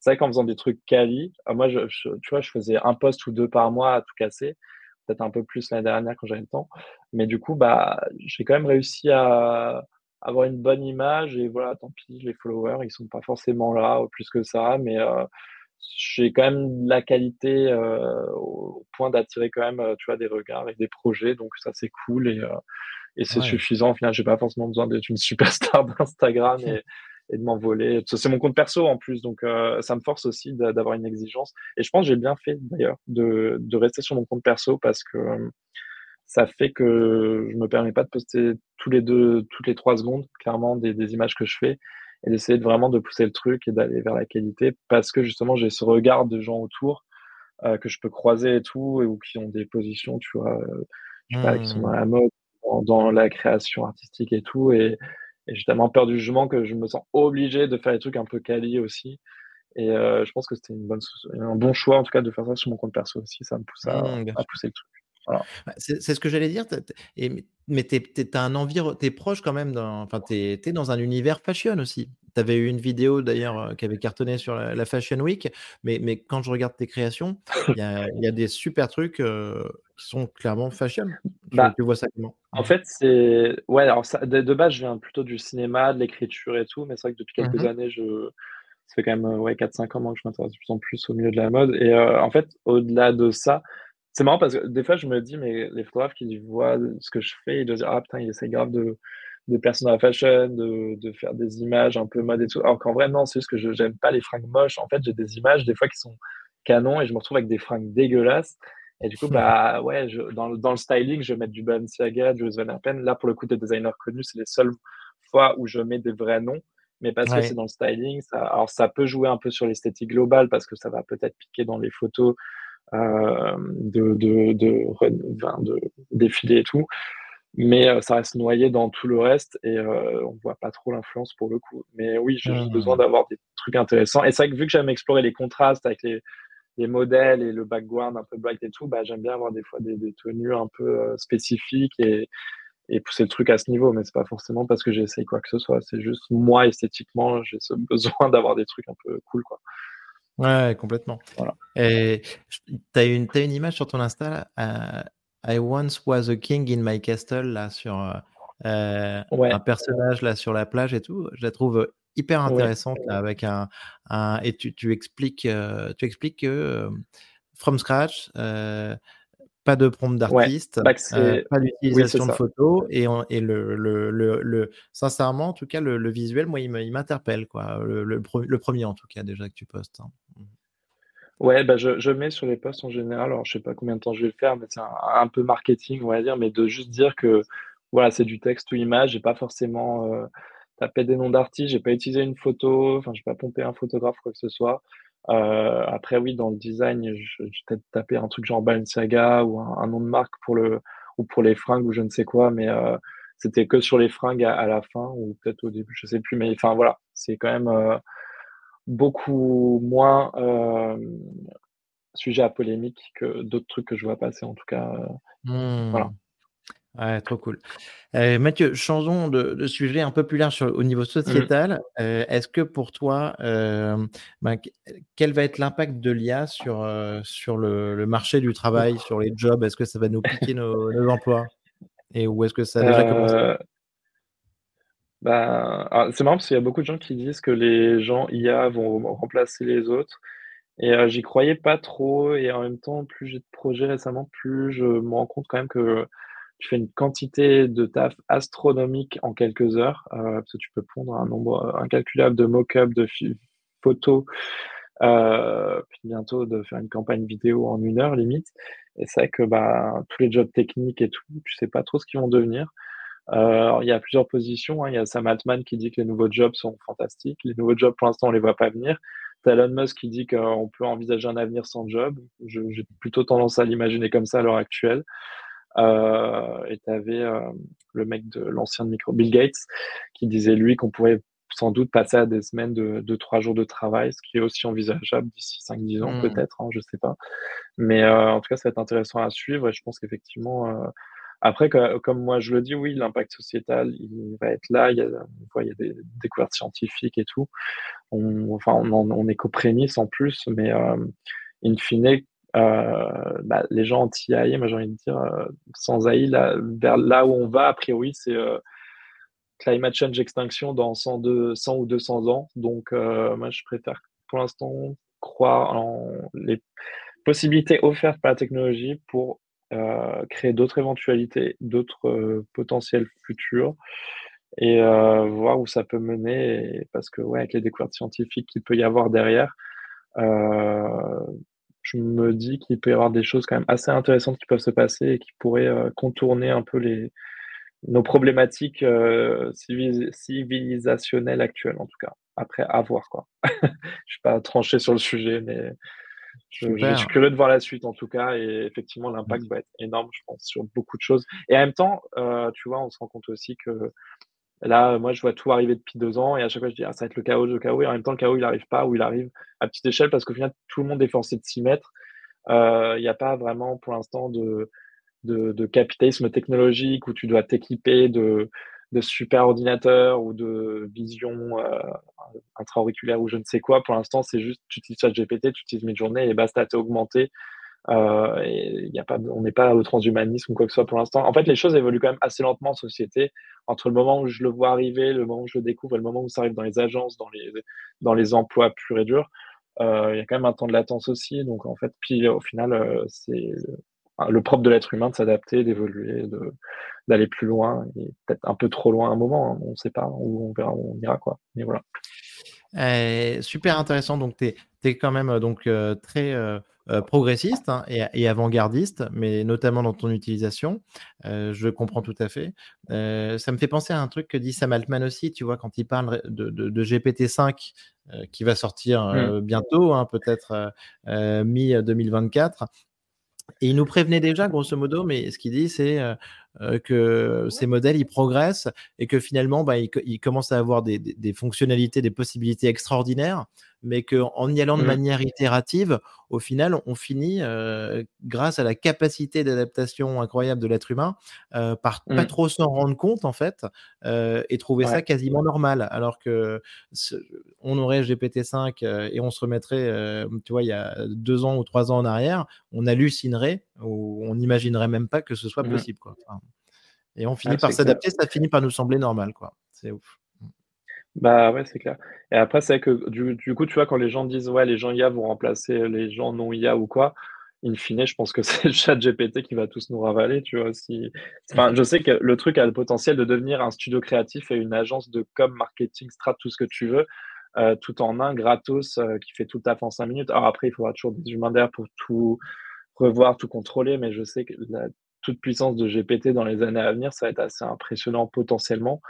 Speaker 2: c'est vrai qu'en faisant des trucs quali, euh, moi, je, tu vois, je faisais un post ou deux par mois à tout casser, peut-être un peu plus l'année dernière quand j'avais le temps. Mais du coup, bah, j'ai quand même réussi à avoir une bonne image et voilà, tant pis, les followers, ils sont pas forcément là plus que ça, mais euh, j'ai quand même la qualité euh, au point d'attirer quand même, tu vois, des regards et des projets, donc ça c'est cool et, et c'est suffisant. Au final, j'ai pas forcément besoin d'être une superstar d'Instagram et, et de m'envoler. C'est mon compte perso en plus, donc euh, ça me force aussi d'avoir une exigence. Et je pense que j'ai bien fait d'ailleurs de, de, rester sur mon compte perso parce que euh, ça fait que je me permets pas de poster tous les deux, toutes les trois secondes, clairement, des, des images que je fais et d'essayer de vraiment de pousser le truc et d'aller vers la qualité parce que justement j'ai ce regard de gens autour euh, que je peux croiser et tout et, ou qui ont des positions, tu vois, je sais pas, qui sont dans la mode, dans, dans la création artistique et tout et et j'ai tellement peur du jugement que je me sens obligé de faire des trucs un peu quali aussi. Et euh, je pense que c'était une bonne, un bon choix, en tout cas, de faire ça sur mon compte perso aussi. Ça me pousse à, mmh, à pousser le truc. Voilà.
Speaker 1: Bah, c'est ce que j'allais dire. Et, mais tu es, un environ, es proche quand même, dans, enfin, tu es, dans un univers fashion aussi. Tu avais eu une vidéo d'ailleurs euh, qui avait cartonné sur la, Fashion Week, mais, mais quand je regarde tes créations, il y a, y a, des super trucs euh, qui sont clairement fashion. Bah, tu vois ça comment?
Speaker 2: En fait, c'est. Ouais, alors ça, de, base, je viens plutôt du cinéma, de l'écriture et tout, mais c'est vrai que depuis quelques mmh années, je. Ça fait quand même ouais, 4-5 ans que je m'intéresse de plus en plus au milieu de la mode. Et euh, en fait, au-delà de ça, c'est marrant parce que des fois, je me dis, mais les photographes qui voient ce que je fais, ils doivent dire, ah putain, il essaie grave de, de personnes dans la fashion, de, de, faire des images un peu mode et tout. Alors qu'en vrai, non, c'est juste que je n'aime pas les fringues moches. En fait, j'ai des images des fois qui sont canons et je me retrouve avec des fringues dégueulasses. Et du coup, bah ouais, je, dans, dans, le styling, je vais mettre du Balenciaga, du Van Herpen. Là, pour le coup, des designers connus, c'est les seules fois où je mets des vrais noms. Mais parce que c'est dans le styling, ça, alors ça peut jouer un peu sur l'esthétique globale parce que ça va peut-être piquer dans les photos euh, de, de, de, de, défiler et tout. Mais euh, ça reste noyé dans tout le reste et euh, on voit pas trop l'influence pour le coup. Mais oui, j'ai juste besoin mmh. d'avoir des trucs intéressants. Et c'est vrai que vu que j'aime explorer les contrastes avec les, les modèles et le background un peu bright et tout, bah, j'aime bien avoir des fois des, des tenues un peu spécifiques et, et pousser le truc à ce niveau. Mais c'est pas forcément parce que j'essaye quoi que ce soit. C'est juste moi esthétiquement, j'ai besoin d'avoir des trucs un peu cool quoi.
Speaker 1: Ouais, complètement. Voilà. Et tu as une, as une image sur ton Insta, uh, I once was a king in my castle, là, sur euh, ouais. un personnage là sur la plage et tout. Je la trouve hyper intéressante ouais. là, avec un, un, et tu, tu expliques, euh, tu expliques que euh, from scratch, euh, pas de prompt d'artiste, ouais, euh, pas d'utilisation oui, de photos et, on, et le, le, le, le, sincèrement, en tout cas, le, visuel, moi, il m'interpelle, quoi. Le, premier, en tout cas, déjà que tu postes. Hein. Mmh.
Speaker 2: Ouais, bah je, je, mets sur les posts en général, alors je sais pas combien de temps je vais le faire, mais c'est un, un, peu marketing, on va dire, mais de juste dire que voilà, c'est du texte ou image, j'ai pas forcément euh, tapé des noms d'artistes, j'ai pas utilisé une photo, enfin, j'ai pas pompé un photographe, quoi que ce soit. Euh, après, oui, dans le design, je, vais peut-être taper un truc genre Balenciaga ou un, nom de marque pour le ou pour les fringues ou je ne sais quoi, mais euh, c'était que sur les fringues à, la fin ou peut-être au début, je sais plus. Mais enfin voilà, c'est quand même euh, beaucoup moins. Euh, sujet à polémique que d'autres trucs que je vois passer, en tout cas.
Speaker 1: Mmh. Voilà. Ouais, trop cool. Mathieu, changeons de, sujet un peu plus large au niveau mmh. sociétal. Est-ce que pour toi, ben, quel va être l'impact de l'IA sur, sur le, marché du travail, sur les jobs? Est-ce que ça va nous piquer nos, emplois? Et où est-ce que ça a déjà commencé?
Speaker 2: Ben, c'est marrant parce qu'il y a beaucoup de gens qui disent que les gens IA vont remplacer les autres. Et j'y croyais pas trop. Et en même temps, plus j'ai de projets récemment, plus je me rends compte quand même que tu fais une quantité de taf astronomique en quelques heures, euh, parce que tu peux pondre un nombre incalculable de mock-up, de photos, euh, puis bientôt de faire une campagne vidéo en une heure limite. Et c'est vrai que bah, tous les jobs techniques et tout, tu sais pas trop ce qu'ils vont devenir. Euh, il y a plusieurs positions. Hein. Il y a Sam Altman qui dit que les nouveaux jobs sont fantastiques. Les nouveaux jobs, pour l'instant, on les voit pas venir. Elon Musk qui dit qu'on peut envisager un avenir sans job. J'ai plutôt tendance à l'imaginer comme ça à l'heure actuelle. Euh, et tu avais euh, le mec de l'ancien de micro, Bill Gates, qui disait lui qu'on pourrait sans doute passer à des semaines de, trois jours de travail, ce qui est aussi envisageable d'ici 5-10 ans, hmm. peut-être, hein, je sais pas. Mais euh, en tout cas, ça va être intéressant à suivre et je pense qu'effectivement, après, comme moi je le dis, oui, l'impact sociétal, il va être là. Il y a, il y a des découvertes scientifiques et tout. On, enfin, on, on est qu'aux prémices en plus, mais in fine, bah, les gens anti-AI, moi j'ai envie de dire, euh, sans AI, là, vers là où on va, a priori, c'est euh, climate change extinction dans 100, 100 ou 200 ans. Donc, moi je préfère pour l'instant croire en les possibilités offertes par la technologie pour créer d'autres éventualités, d'autres potentiels futurs et voir où ça peut mener. parce que, ouais, avec les découvertes scientifiques qu'il peut y avoir derrière, je me dis qu'il peut y avoir des choses quand même assez intéressantes qui peuvent se passer et qui pourraient euh, contourner un peu les, nos problématiques euh, civilisationnelles actuelles, en tout cas. Après, à voir, quoi. je ne suis pas tranché sur le sujet, mais je, suis curieux de voir la suite, en tout cas. Et effectivement, l'impact va être énorme, je pense, sur beaucoup de choses. Et en même temps, euh, tu vois, on se rend compte aussi que Là, moi, je vois tout arriver depuis deux ans et à chaque fois, je dis, ah, ça va être le chaos, le chaos. Et en même temps, le chaos, il n'arrive pas ou il arrive à petite échelle parce qu'au final, tout le monde est forcé de s'y mettre. Euh, il n'y a pas vraiment, pour l'instant, de, capitalisme technologique où tu dois t'équiper de, de super ordinateurs ou de vision euh, intra-auriculaire ou je ne sais quoi. Pour l'instant, c'est juste, tu utilises ChatGPT, tu utilises journées et basta, t'es augmenté. Euh, on n'est pas au transhumanisme ou quoi que ce soit pour l'instant. En fait, les choses évoluent quand même assez lentement en société. Entre le moment où je le vois arriver, le moment où je le découvre et le moment où ça arrive dans les agences, dans les, dans les emplois purs et durs, euh, il y a quand même un temps de latence aussi. Donc, en fait, puis au final, euh, c'est le propre de l'être humain de s'adapter, d'évoluer, d'aller plus loin et peut-être un peu trop loin à un moment. Hein. On ne sait pas où on verra où on ira. Quoi. Mais voilà.
Speaker 1: Super intéressant. Donc, tu es, es, quand même donc, très euh, progressiste hein, et, avant-gardiste, mais notamment dans ton utilisation. Euh, je comprends tout à fait. Euh, ça me fait penser à un truc que dit Sam Altman aussi, tu vois, quand il parle de, GPT-5 qui va sortir mmh. bientôt, hein, peut-être mi-2024. Et il nous prévenait déjà, grosso modo, mais ce qu'il dit, c'est que ces modèles, ils progressent et que finalement, bah, ils, commencent à avoir des, fonctionnalités, des possibilités extraordinaires mais qu'en y allant de mmh. manière itérative, au final, on finit, grâce à la capacité d'adaptation incroyable de l'être humain, par pas mmh. trop s'en rendre compte, en fait, et trouver ça quasiment normal. Alors que on aurait GPT-5 et on se remettrait, tu vois, il y a deux ans ou trois ans en arrière, on hallucinerait ou on n'imaginerait même pas que ce soit mmh. possible. Et on finit par s'adapter, ça finit par nous sembler normal. quoi. C'est ouf.
Speaker 2: Bah ouais, c'est clair. Et après, c'est que du, du, coup, tu vois, quand les gens disent ouais, les gens IA vont remplacer les gens non IA ou quoi, in fine, je pense que c'est le chat GPT qui va tous nous ravaler, tu vois. Si... Enfin, je sais que le truc a le potentiel de devenir un studio créatif et une agence de com, marketing, strat, tout ce que tu veux, euh, tout en un, gratos, euh, qui fait tout taf en cinq minutes. Alors après, il faudra toujours des humains derrière pour tout revoir, tout contrôler, mais je sais que la toute puissance de GPT dans les années à venir, ça va être assez impressionnant potentiellement.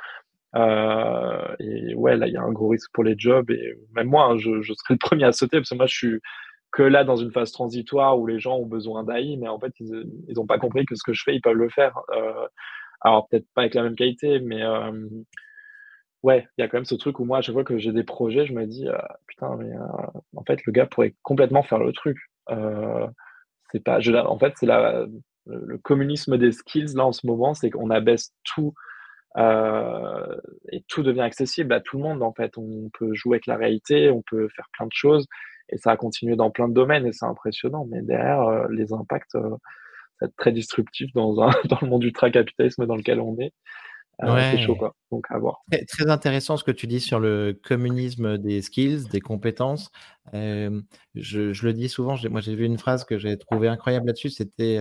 Speaker 2: Euh, et ouais, là, il y a un gros risque pour les jobs. Et même moi, hein, je, je, serai le premier à sauter parce que moi, je suis que là dans une phase transitoire où les gens ont besoin d'AI, mais en fait, ils n'ont pas compris que ce que je fais, ils peuvent le faire. Euh, alors, peut-être pas avec la même qualité, mais euh, ouais, il y a quand même ce truc où moi, à chaque fois que j'ai des projets, je me dis, putain, mais en fait, le gars pourrait complètement faire le truc. c'est pas, en fait, c'est le communisme des skills là en ce moment, c'est qu'on abaisse tout euh, et tout devient accessible à tout le monde en fait. On peut jouer avec la réalité, on peut faire plein de choses et ça a continué dans plein de domaines et c'est impressionnant. Mais derrière, euh, les impacts, euh, ça va être très disruptif dans, un, dans le monde ultra-capitalisme dans lequel on est. C'est chaud, quoi. Donc, à voir.
Speaker 1: Très, très, intéressant ce que tu dis sur le communisme des skills, des compétences. je, je, le dis souvent, moi j'ai vu une phrase que j'ai trouvée incroyable là-dessus, c'était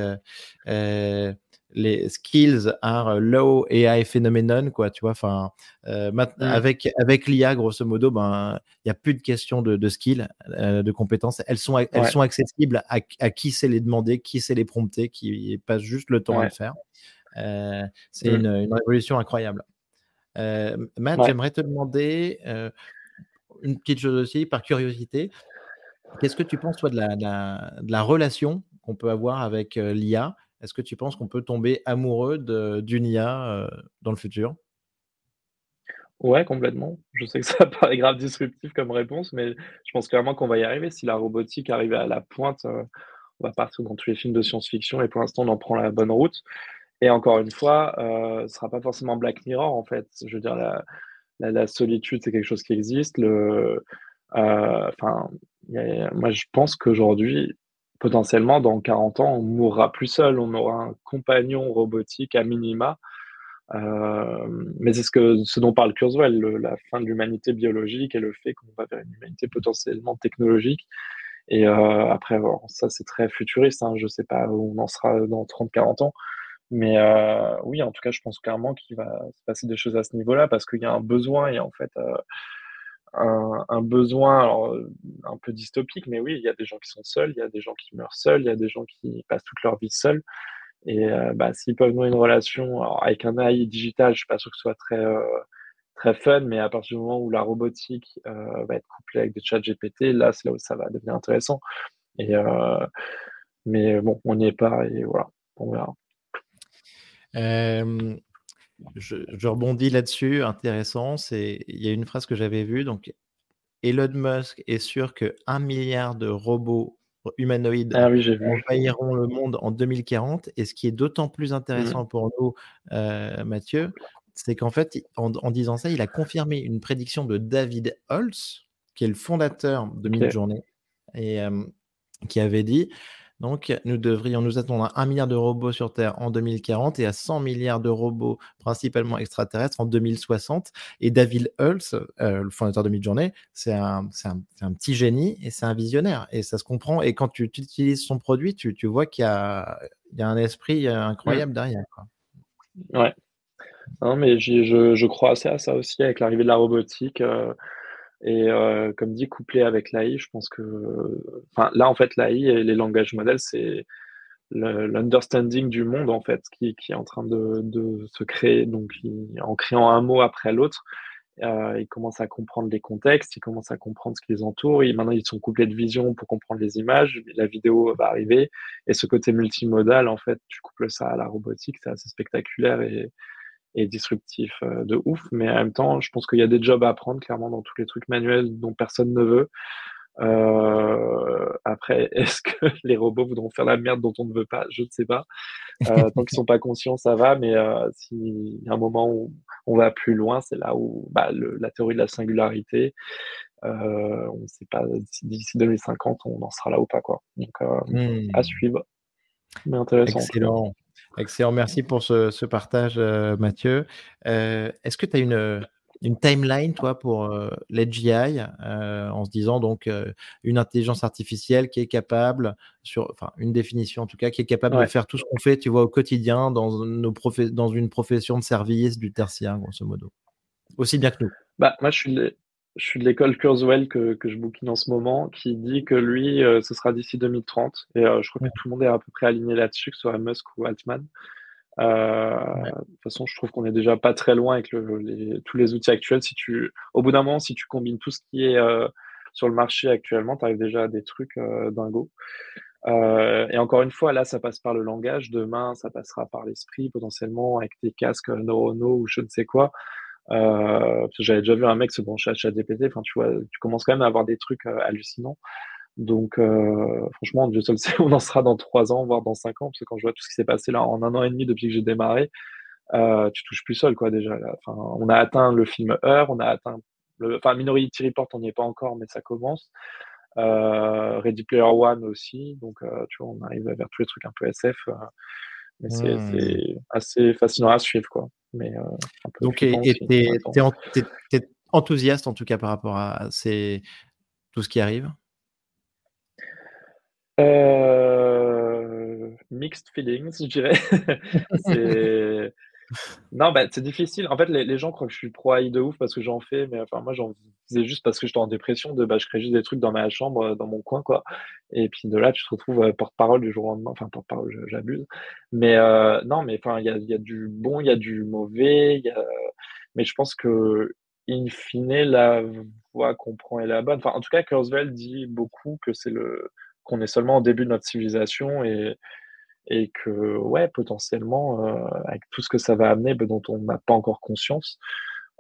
Speaker 1: les skills are low AI phenomenon, quoi, tu vois. Enfin, euh, mmh. avec avec l'IA, grosso modo, ben, il y a plus de questions de, de skills, euh, de compétences. Elles sont elles sont accessibles à, à qui sait les demander, qui sait les prompter, qui passe juste le temps à le faire. Euh, c'est mmh. une, une, révolution incroyable. Matt, j'aimerais te demander une petite chose aussi, par curiosité. Qu'est-ce que tu penses, toi, de la, de la, de la relation qu'on peut avoir avec l'IA est-ce que tu penses qu'on peut tomber amoureux d'une IA euh, dans le futur?
Speaker 2: Ouais, complètement. Je sais que ça paraît grave disruptif comme réponse, mais je pense clairement qu'on va y arriver. Si la robotique arrive à la pointe, euh, on va partir dans tous les films de science-fiction et pour l'instant, on en prend la bonne route. Et encore une fois, euh, ce ne sera pas forcément Black Mirror, en fait. Je veux dire, la, solitude, c'est quelque chose qui existe. Enfin, moi, je pense qu'aujourd'hui, potentiellement, dans 40 ans, on mourra plus seul, on aura un compagnon robotique à minima. Euh, mais c'est ce, que, ce dont parle Kurzweil, la fin de l'humanité biologique et le fait qu'on va vers une humanité potentiellement technologique. Et euh, après, ça c'est très futuriste, hein, je ne sais pas où on en sera dans 30-40 ans. Mais euh, oui, en tout cas, je pense clairement qu'il va se passer des choses à ce niveau-là parce qu'il y a un besoin et en fait, un, besoin alors, un peu dystopique, mais oui, il y a des gens qui sont seuls, il y a des gens qui meurent seuls, il y a des gens qui passent toute leur vie seuls. Et euh, bah, s'ils peuvent nouer une relation avec un AI digital, je suis pas sûr que ce soit très, euh, très fun, mais à partir du moment où la robotique euh, va être couplée avec des chats GPT, là, c'est là où ça va devenir intéressant. Et, mais bon, on n'y est pas et voilà, on verra.
Speaker 1: Je, rebondis là-dessus, intéressant. C'est il y a une phrase que j'avais vue. Donc, Elon Musk est sûr que un milliard de robots humanoïdes
Speaker 2: ah
Speaker 1: envahiront le monde en 2040. Et ce qui est d'autant plus mmh. intéressant pour nous, euh, Mathieu, c'est qu'en fait, en, disant ça, il a confirmé une prédiction de David Holtz, qui est le fondateur de Midjourney, et euh, qui avait dit donc, nous devrions nous attendre à 1 milliard de robots sur Terre en 2040 et à 100 milliards de robots, principalement extraterrestres, en 2060. Et David Hulse, euh, le fondateur de Midjourney, c'est un, un, petit génie et c'est un visionnaire. Et ça se comprend. Et quand tu, utilises son produit, tu, vois qu'il y, a, un esprit euh, incroyable derrière. Quoi.
Speaker 2: Ouais. Non, mais je, je, crois assez à ça aussi avec l'arrivée de la robotique. Euh, et euh, comme dit, couplé avec l'AI, je pense que. Enfin, là, en fait, l'AI et les langages modèles, c'est l'understanding du monde, en fait, qui, est en train de, de se créer. Donc, en créant un mot après l'autre, euh, ils commencent à comprendre les contextes, ils commencent à comprendre ce qui les entoure. Et maintenant, ils sont couplés de vision pour comprendre les images. La vidéo va arriver. Et ce côté multimodal, en fait, tu couples ça à la robotique, c'est assez spectaculaire et, et disruptif euh, de ouf. Mais en même temps, je pense qu'il y a des jobs à apprendre clairement dans tous les trucs manuels dont personne ne veut. Euh, après, est-ce que les robots voudront faire la merde dont on ne veut pas? Je ne sais pas. Euh, tant qu'ils sont pas conscients, ça va. Mais euh, s'il y a un moment où on va plus loin, c'est là où bah, le, la théorie de la singularité, on ne sait pas d'ici 2050, on en sera là ou pas. Quoi. Donc, mmh. à suivre. Mais intéressant.
Speaker 1: Excellent. Excellent, merci pour ce, partage, euh, Mathieu. Euh, est-ce que tu as une, une, timeline, toi, pour euh, l'AGI, en se disant donc une intelligence artificielle qui est capable, sur, enfin une définition en tout cas, qui est capable de faire tout ce qu'on fait, tu vois, au quotidien dans, nos dans une profession de service du tertiaire, grosso modo, aussi bien que nous?
Speaker 2: Bah, moi, je suis, je suis de l'école Kurzweil que, que, je bouquine en ce moment, qui dit que lui, euh, ce sera d'ici 2030. Et euh, je crois que tout le monde est à peu près aligné là-dessus, que ce soit Musk ou Altman. Euh, de toute façon, je trouve qu'on est déjà pas très loin avec les, tous les outils actuels. Si tu, au bout d'un moment, si tu combines tout ce qui est sur le marché actuellement, tu arrives déjà à des trucs dingos. et encore une fois, là, ça passe par le langage. Demain, ça passera par l'esprit, potentiellement, avec des casques neuronaux ou je ne sais quoi. Euh, j'avais déjà vu un mec se brancher à ChatGPT. Enfin, tu vois, tu commences quand même à avoir des trucs euh, hallucinants. Donc, franchement, Dieu seul sait où on en sera dans trois ans, voire dans cinq ans, parce que quand je vois tout ce qui s'est passé là en un an et demi depuis que j'ai démarré, tu touches plus seul, quoi, déjà. Enfin, on a atteint le film Heure, on a atteint le, enfin, Minority Report, on n'y est pas encore, mais ça commence. Ready Player One aussi, donc tu vois, on arrive vers tous les trucs un peu SF. mais c'est mmh. assez fascinant à suivre, quoi. Mais,
Speaker 1: donc, tu es, enthousiaste en tout cas par rapport à ces... tout ce qui arrive?
Speaker 2: Euh, Mixed feelings, je dirais. Non, bah, c'est difficile. En fait, les, gens croient que je suis pro AI de ouf parce que j'en fais, mais enfin, moi, j'en faisais juste parce que j'étais en dépression. De, bah, je crée juste des trucs dans ma chambre, dans mon coin, quoi. Et puis de là, tu te retrouves euh, porte-parole du jour au lendemain. Enfin, porte-parole, j'abuse. Mais euh, non, mais enfin, il y a, du bon, il y a du mauvais. Mais je pense que, in fine, la voie qu'on prend est la bonne. Enfin, en tout cas, Kurzweil dit beaucoup que c'est le qu'on est seulement au début de notre civilisation et, et que, ouais, potentiellement, euh, avec tout ce que ça va amener, ben, dont on n'a pas encore conscience,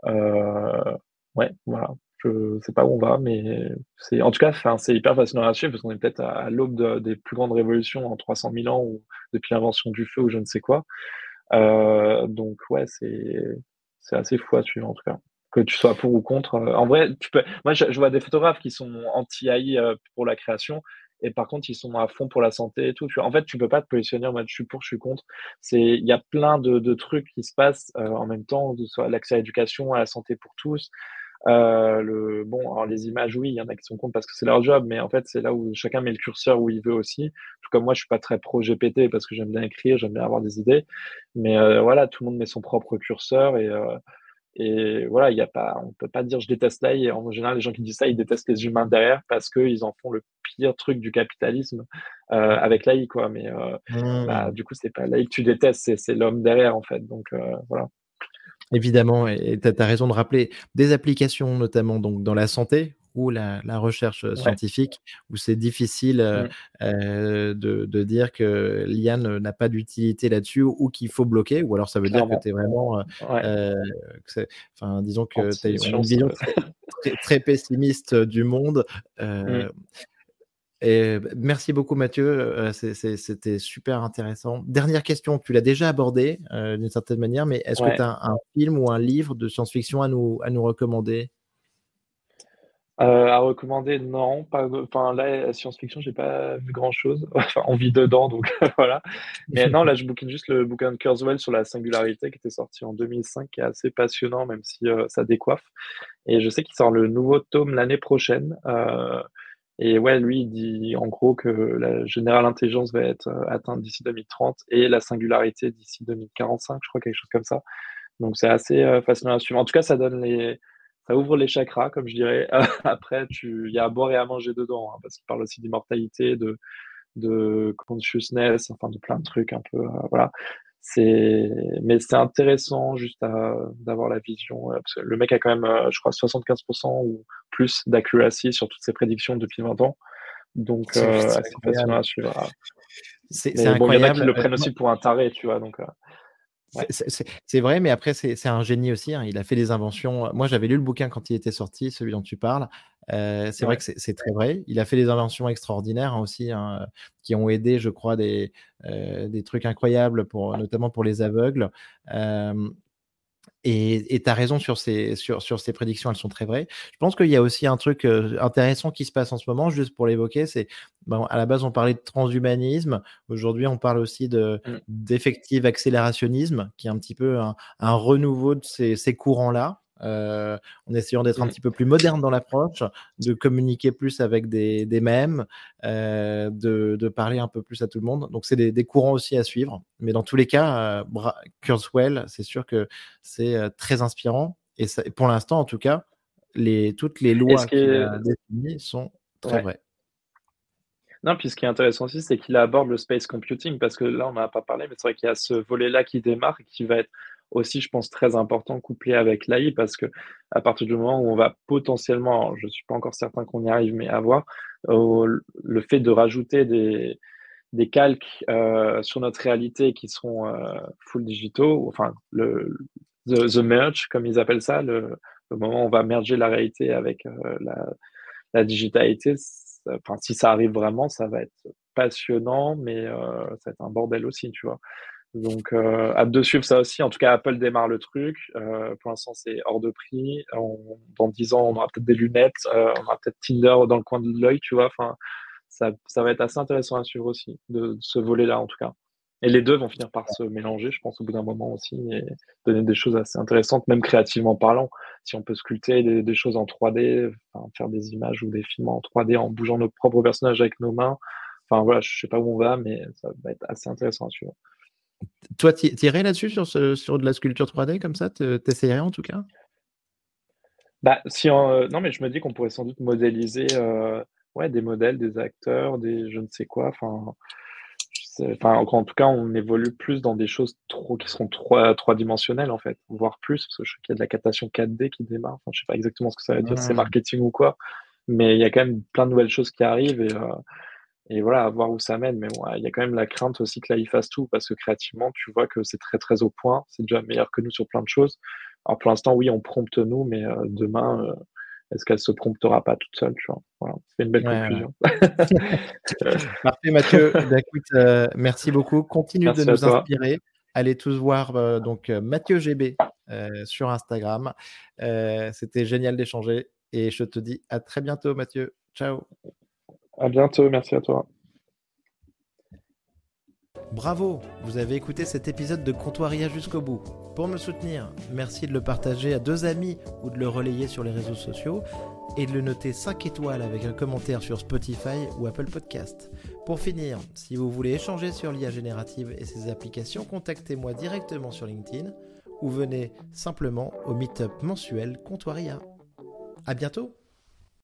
Speaker 2: euh, ouais, voilà. Je sais pas où on va, mais c'est en tout cas, c'est hyper fascinant à suivre parce qu'on est peut-être à, l'aube des plus grandes révolutions en 300 000 ans ou depuis l'invention du feu ou je ne sais quoi. Euh, donc, ouais, c'est assez fou à suivre en tout cas que tu sois pour ou contre. En vrai, tu peux. Moi, je, vois des photographes qui sont anti-AI pour la création et par contre ils sont à fond pour la santé et tout. En fait, tu peux pas te positionner en mode je suis pour, je suis contre. C'est il y a plein de, de trucs qui se passent euh, en même temps, de soit l'accès à l'éducation, à la santé pour tous. Euh, le bon, alors les images, oui, il y en a qui sont contre parce que c'est leur job, mais en fait, c'est là où chacun met le curseur où il veut aussi. Tout comme moi, je suis pas très pro GPT parce que j'aime bien écrire, j'aime bien avoir des idées, mais euh, voilà, tout le monde met son propre curseur et euh, et voilà, il y a pas, on peut pas dire je déteste l'AI. En général, les gens qui disent ça, ils détestent les humains derrière parce qu'ils en font le pire truc du capitalisme euh, avec l'AI, quoi. Mais euh, mmh. bah, du coup, c'est pas l'AI que tu détestes, c'est l'homme derrière, en fait. Donc euh, voilà.
Speaker 1: Évidemment, et tu as, raison de rappeler des applications, notamment donc, dans la santé, ou la, recherche scientifique, où c'est difficile mmh. de, dire que l'IA n'a pas d'utilité là-dessus ou qu'il faut bloquer, ou alors ça veut dire que tu es vraiment. Enfin, disons que tu as une vision très, pessimiste du monde. Mmh. Et merci beaucoup Mathieu, c'était super intéressant. Dernière question, tu l'as déjà abordé d'une certaine manière, mais est-ce que tu as un film ou un livre de science-fiction à nous, à nous recommander?
Speaker 2: Euh, à recommander, non. Pas, enfin, là, science-fiction, j'ai pas vu grand-chose. Enfin, on vit dedans, donc voilà. Mais non, là, je bouquine juste le bouquin de Kurzweil sur la singularité qui était sorti en 2005, qui est assez passionnant, même si euh, ça décoiffe. Et je sais qu'il sort le nouveau tome l'année prochaine. Euh, et ouais, lui, il dit en gros que la générale intelligence va être atteinte d'ici 2030 et la singularité d'ici 2045, je crois, quelque chose comme ça. Donc, c'est assez fascinant à suivre. En tout cas, ça donne les ça ouvre les chakras, comme je dirais. Après, il y a à boire et à manger dedans, hein, parce qu'il parle aussi d'immortalité, de, de consciousness, enfin de plein de trucs un peu. Euh, voilà. C'est, mais c'est intéressant juste d'avoir la vision. Euh, parce que le mec a quand même, euh, je crois, 75% ou plus d'accuracy sur toutes ses prédictions depuis 20 ans. Donc, c'est assez fascinant à suivre. C'est bon, il y en a qui le prennent aussi pour un taré, tu vois. Donc,
Speaker 1: c'est vrai, mais après, c'est un génie aussi. Hein. Il a fait des inventions. Moi, j'avais lu le bouquin quand il était sorti, celui dont tu parles. Euh, c'est vrai que c'est très vrai. Il a fait des inventions extraordinaires hein, aussi, hein, qui ont aidé, je crois, des, euh, des trucs incroyables, pour, notamment pour les aveugles. Euh, et tu as raison sur ces, sur, sur ces prédictions, elles sont très vraies. Je pense qu'il y a aussi un truc intéressant qui se passe en ce moment, juste pour l'évoquer, c'est bon, à la base on parlait de transhumanisme, aujourd'hui on parle aussi de mmh. d'effective accélérationnisme, qui est un petit peu un, un renouveau de ces, ces courants-là. Euh, en essayant d'être un mmh. petit peu plus moderne dans l'approche, de communiquer plus avec des, des mèmes, euh, de, de, parler un peu plus à tout le monde. Donc, c'est des, des, courants aussi à suivre. Mais dans tous les cas, euh, Kurzweil, c'est sûr que c'est euh, très inspirant. Et ça, pour l'instant, en tout cas, les, toutes les lois qu'il a définies sont très vraies.
Speaker 2: Non, puis ce qui est intéressant aussi, c'est qu'il aborde le space computing, parce que là, on n'en a pas parlé, mais c'est vrai qu'il y a ce volet-là qui démarre et qui va être aussi, je pense, très important couplé avec l'AI parce que à partir du moment où on va potentiellement, je ne suis pas encore certain qu'on y arrive, mais avoir euh, le fait de rajouter des, des calques euh, sur notre réalité qui seront euh, full digitaux, enfin, le, the, merge, comme ils appellent ça, le, le, moment où on va merger la réalité avec la, la digitalité, enfin, si ça arrive vraiment, ça va être passionnant, mais euh, ça va être un bordel aussi, tu vois. Donc, euh, hâte de suivre ça aussi. En tout cas, Apple démarre le truc. Euh, pour l'instant, c'est hors de prix. dans 10 ans, on aura peut-être des lunettes. Euh, on aura peut-être Tinder dans le coin de l'œil, tu vois. Enfin, ça, ça, va être assez intéressant à suivre aussi, de, ce volet-là, en tout cas. Et les deux vont finir par se mélanger, je pense, au bout d'un moment aussi, et donner des choses assez intéressantes, même créativement parlant. Si on peut sculpter des, choses en 3D, enfin, faire des images ou des films en 3D en bougeant nos propres personnages avec nos mains. Enfin, voilà, je sais pas où on va, mais ça va être assez intéressant à suivre.
Speaker 1: Toi, tu irais là-dessus sur, sur de la sculpture 3D comme ça? T'essayerais en tout cas?
Speaker 2: Bah, si euh, Non, mais je me dis qu'on pourrait sans doute modéliser euh, ouais, des modèles, des acteurs, des je ne sais quoi. Enfin, enfin, en tout cas, on évolue plus dans des choses trop, qui seront trois, trois dimensionnelles en fait, voire plus, parce que je sais qu'il y a de la captation 4D qui démarre. Enfin, je sais pas exactement ce que ça veut dire, c'est marketing ou quoi, mais il y a quand même plein de nouvelles choses qui arrivent et, euh, et voilà, à voir où ça mène. Mais bon, il y a quand même la crainte aussi que là, il fasse tout, parce que créativement, tu vois que c'est très, très au point. C'est déjà meilleur que nous sur plein de choses. Alors pour l'instant, oui, on prompte nous, mais euh, demain, euh, est-ce qu'elle se promptera pas toute seule tu vois? Voilà, c'est une belle conclusion.
Speaker 1: Parfait, Mathieu. Bah, écoute, euh, merci beaucoup. Continue de nous inspirer. Allez tous voir donc Mathieu GB sur Instagram. C'était génial d'échanger et je te dis à très bientôt, Mathieu. Ciao.
Speaker 2: À bientôt, merci à toi.
Speaker 1: Bravo, vous avez écouté cet épisode de Comptoiria jusqu'au bout. Pour me soutenir, merci de le partager à deux amis ou de le relayer sur les réseaux sociaux et de le noter 5 étoiles avec un commentaire sur Spotify ou Apple Podcast. Pour finir, si vous voulez échanger sur l'IA générative et ses applications, contactez-moi directement sur LinkedIn ou venez simplement au meet-up mensuel Comptoiria. À bientôt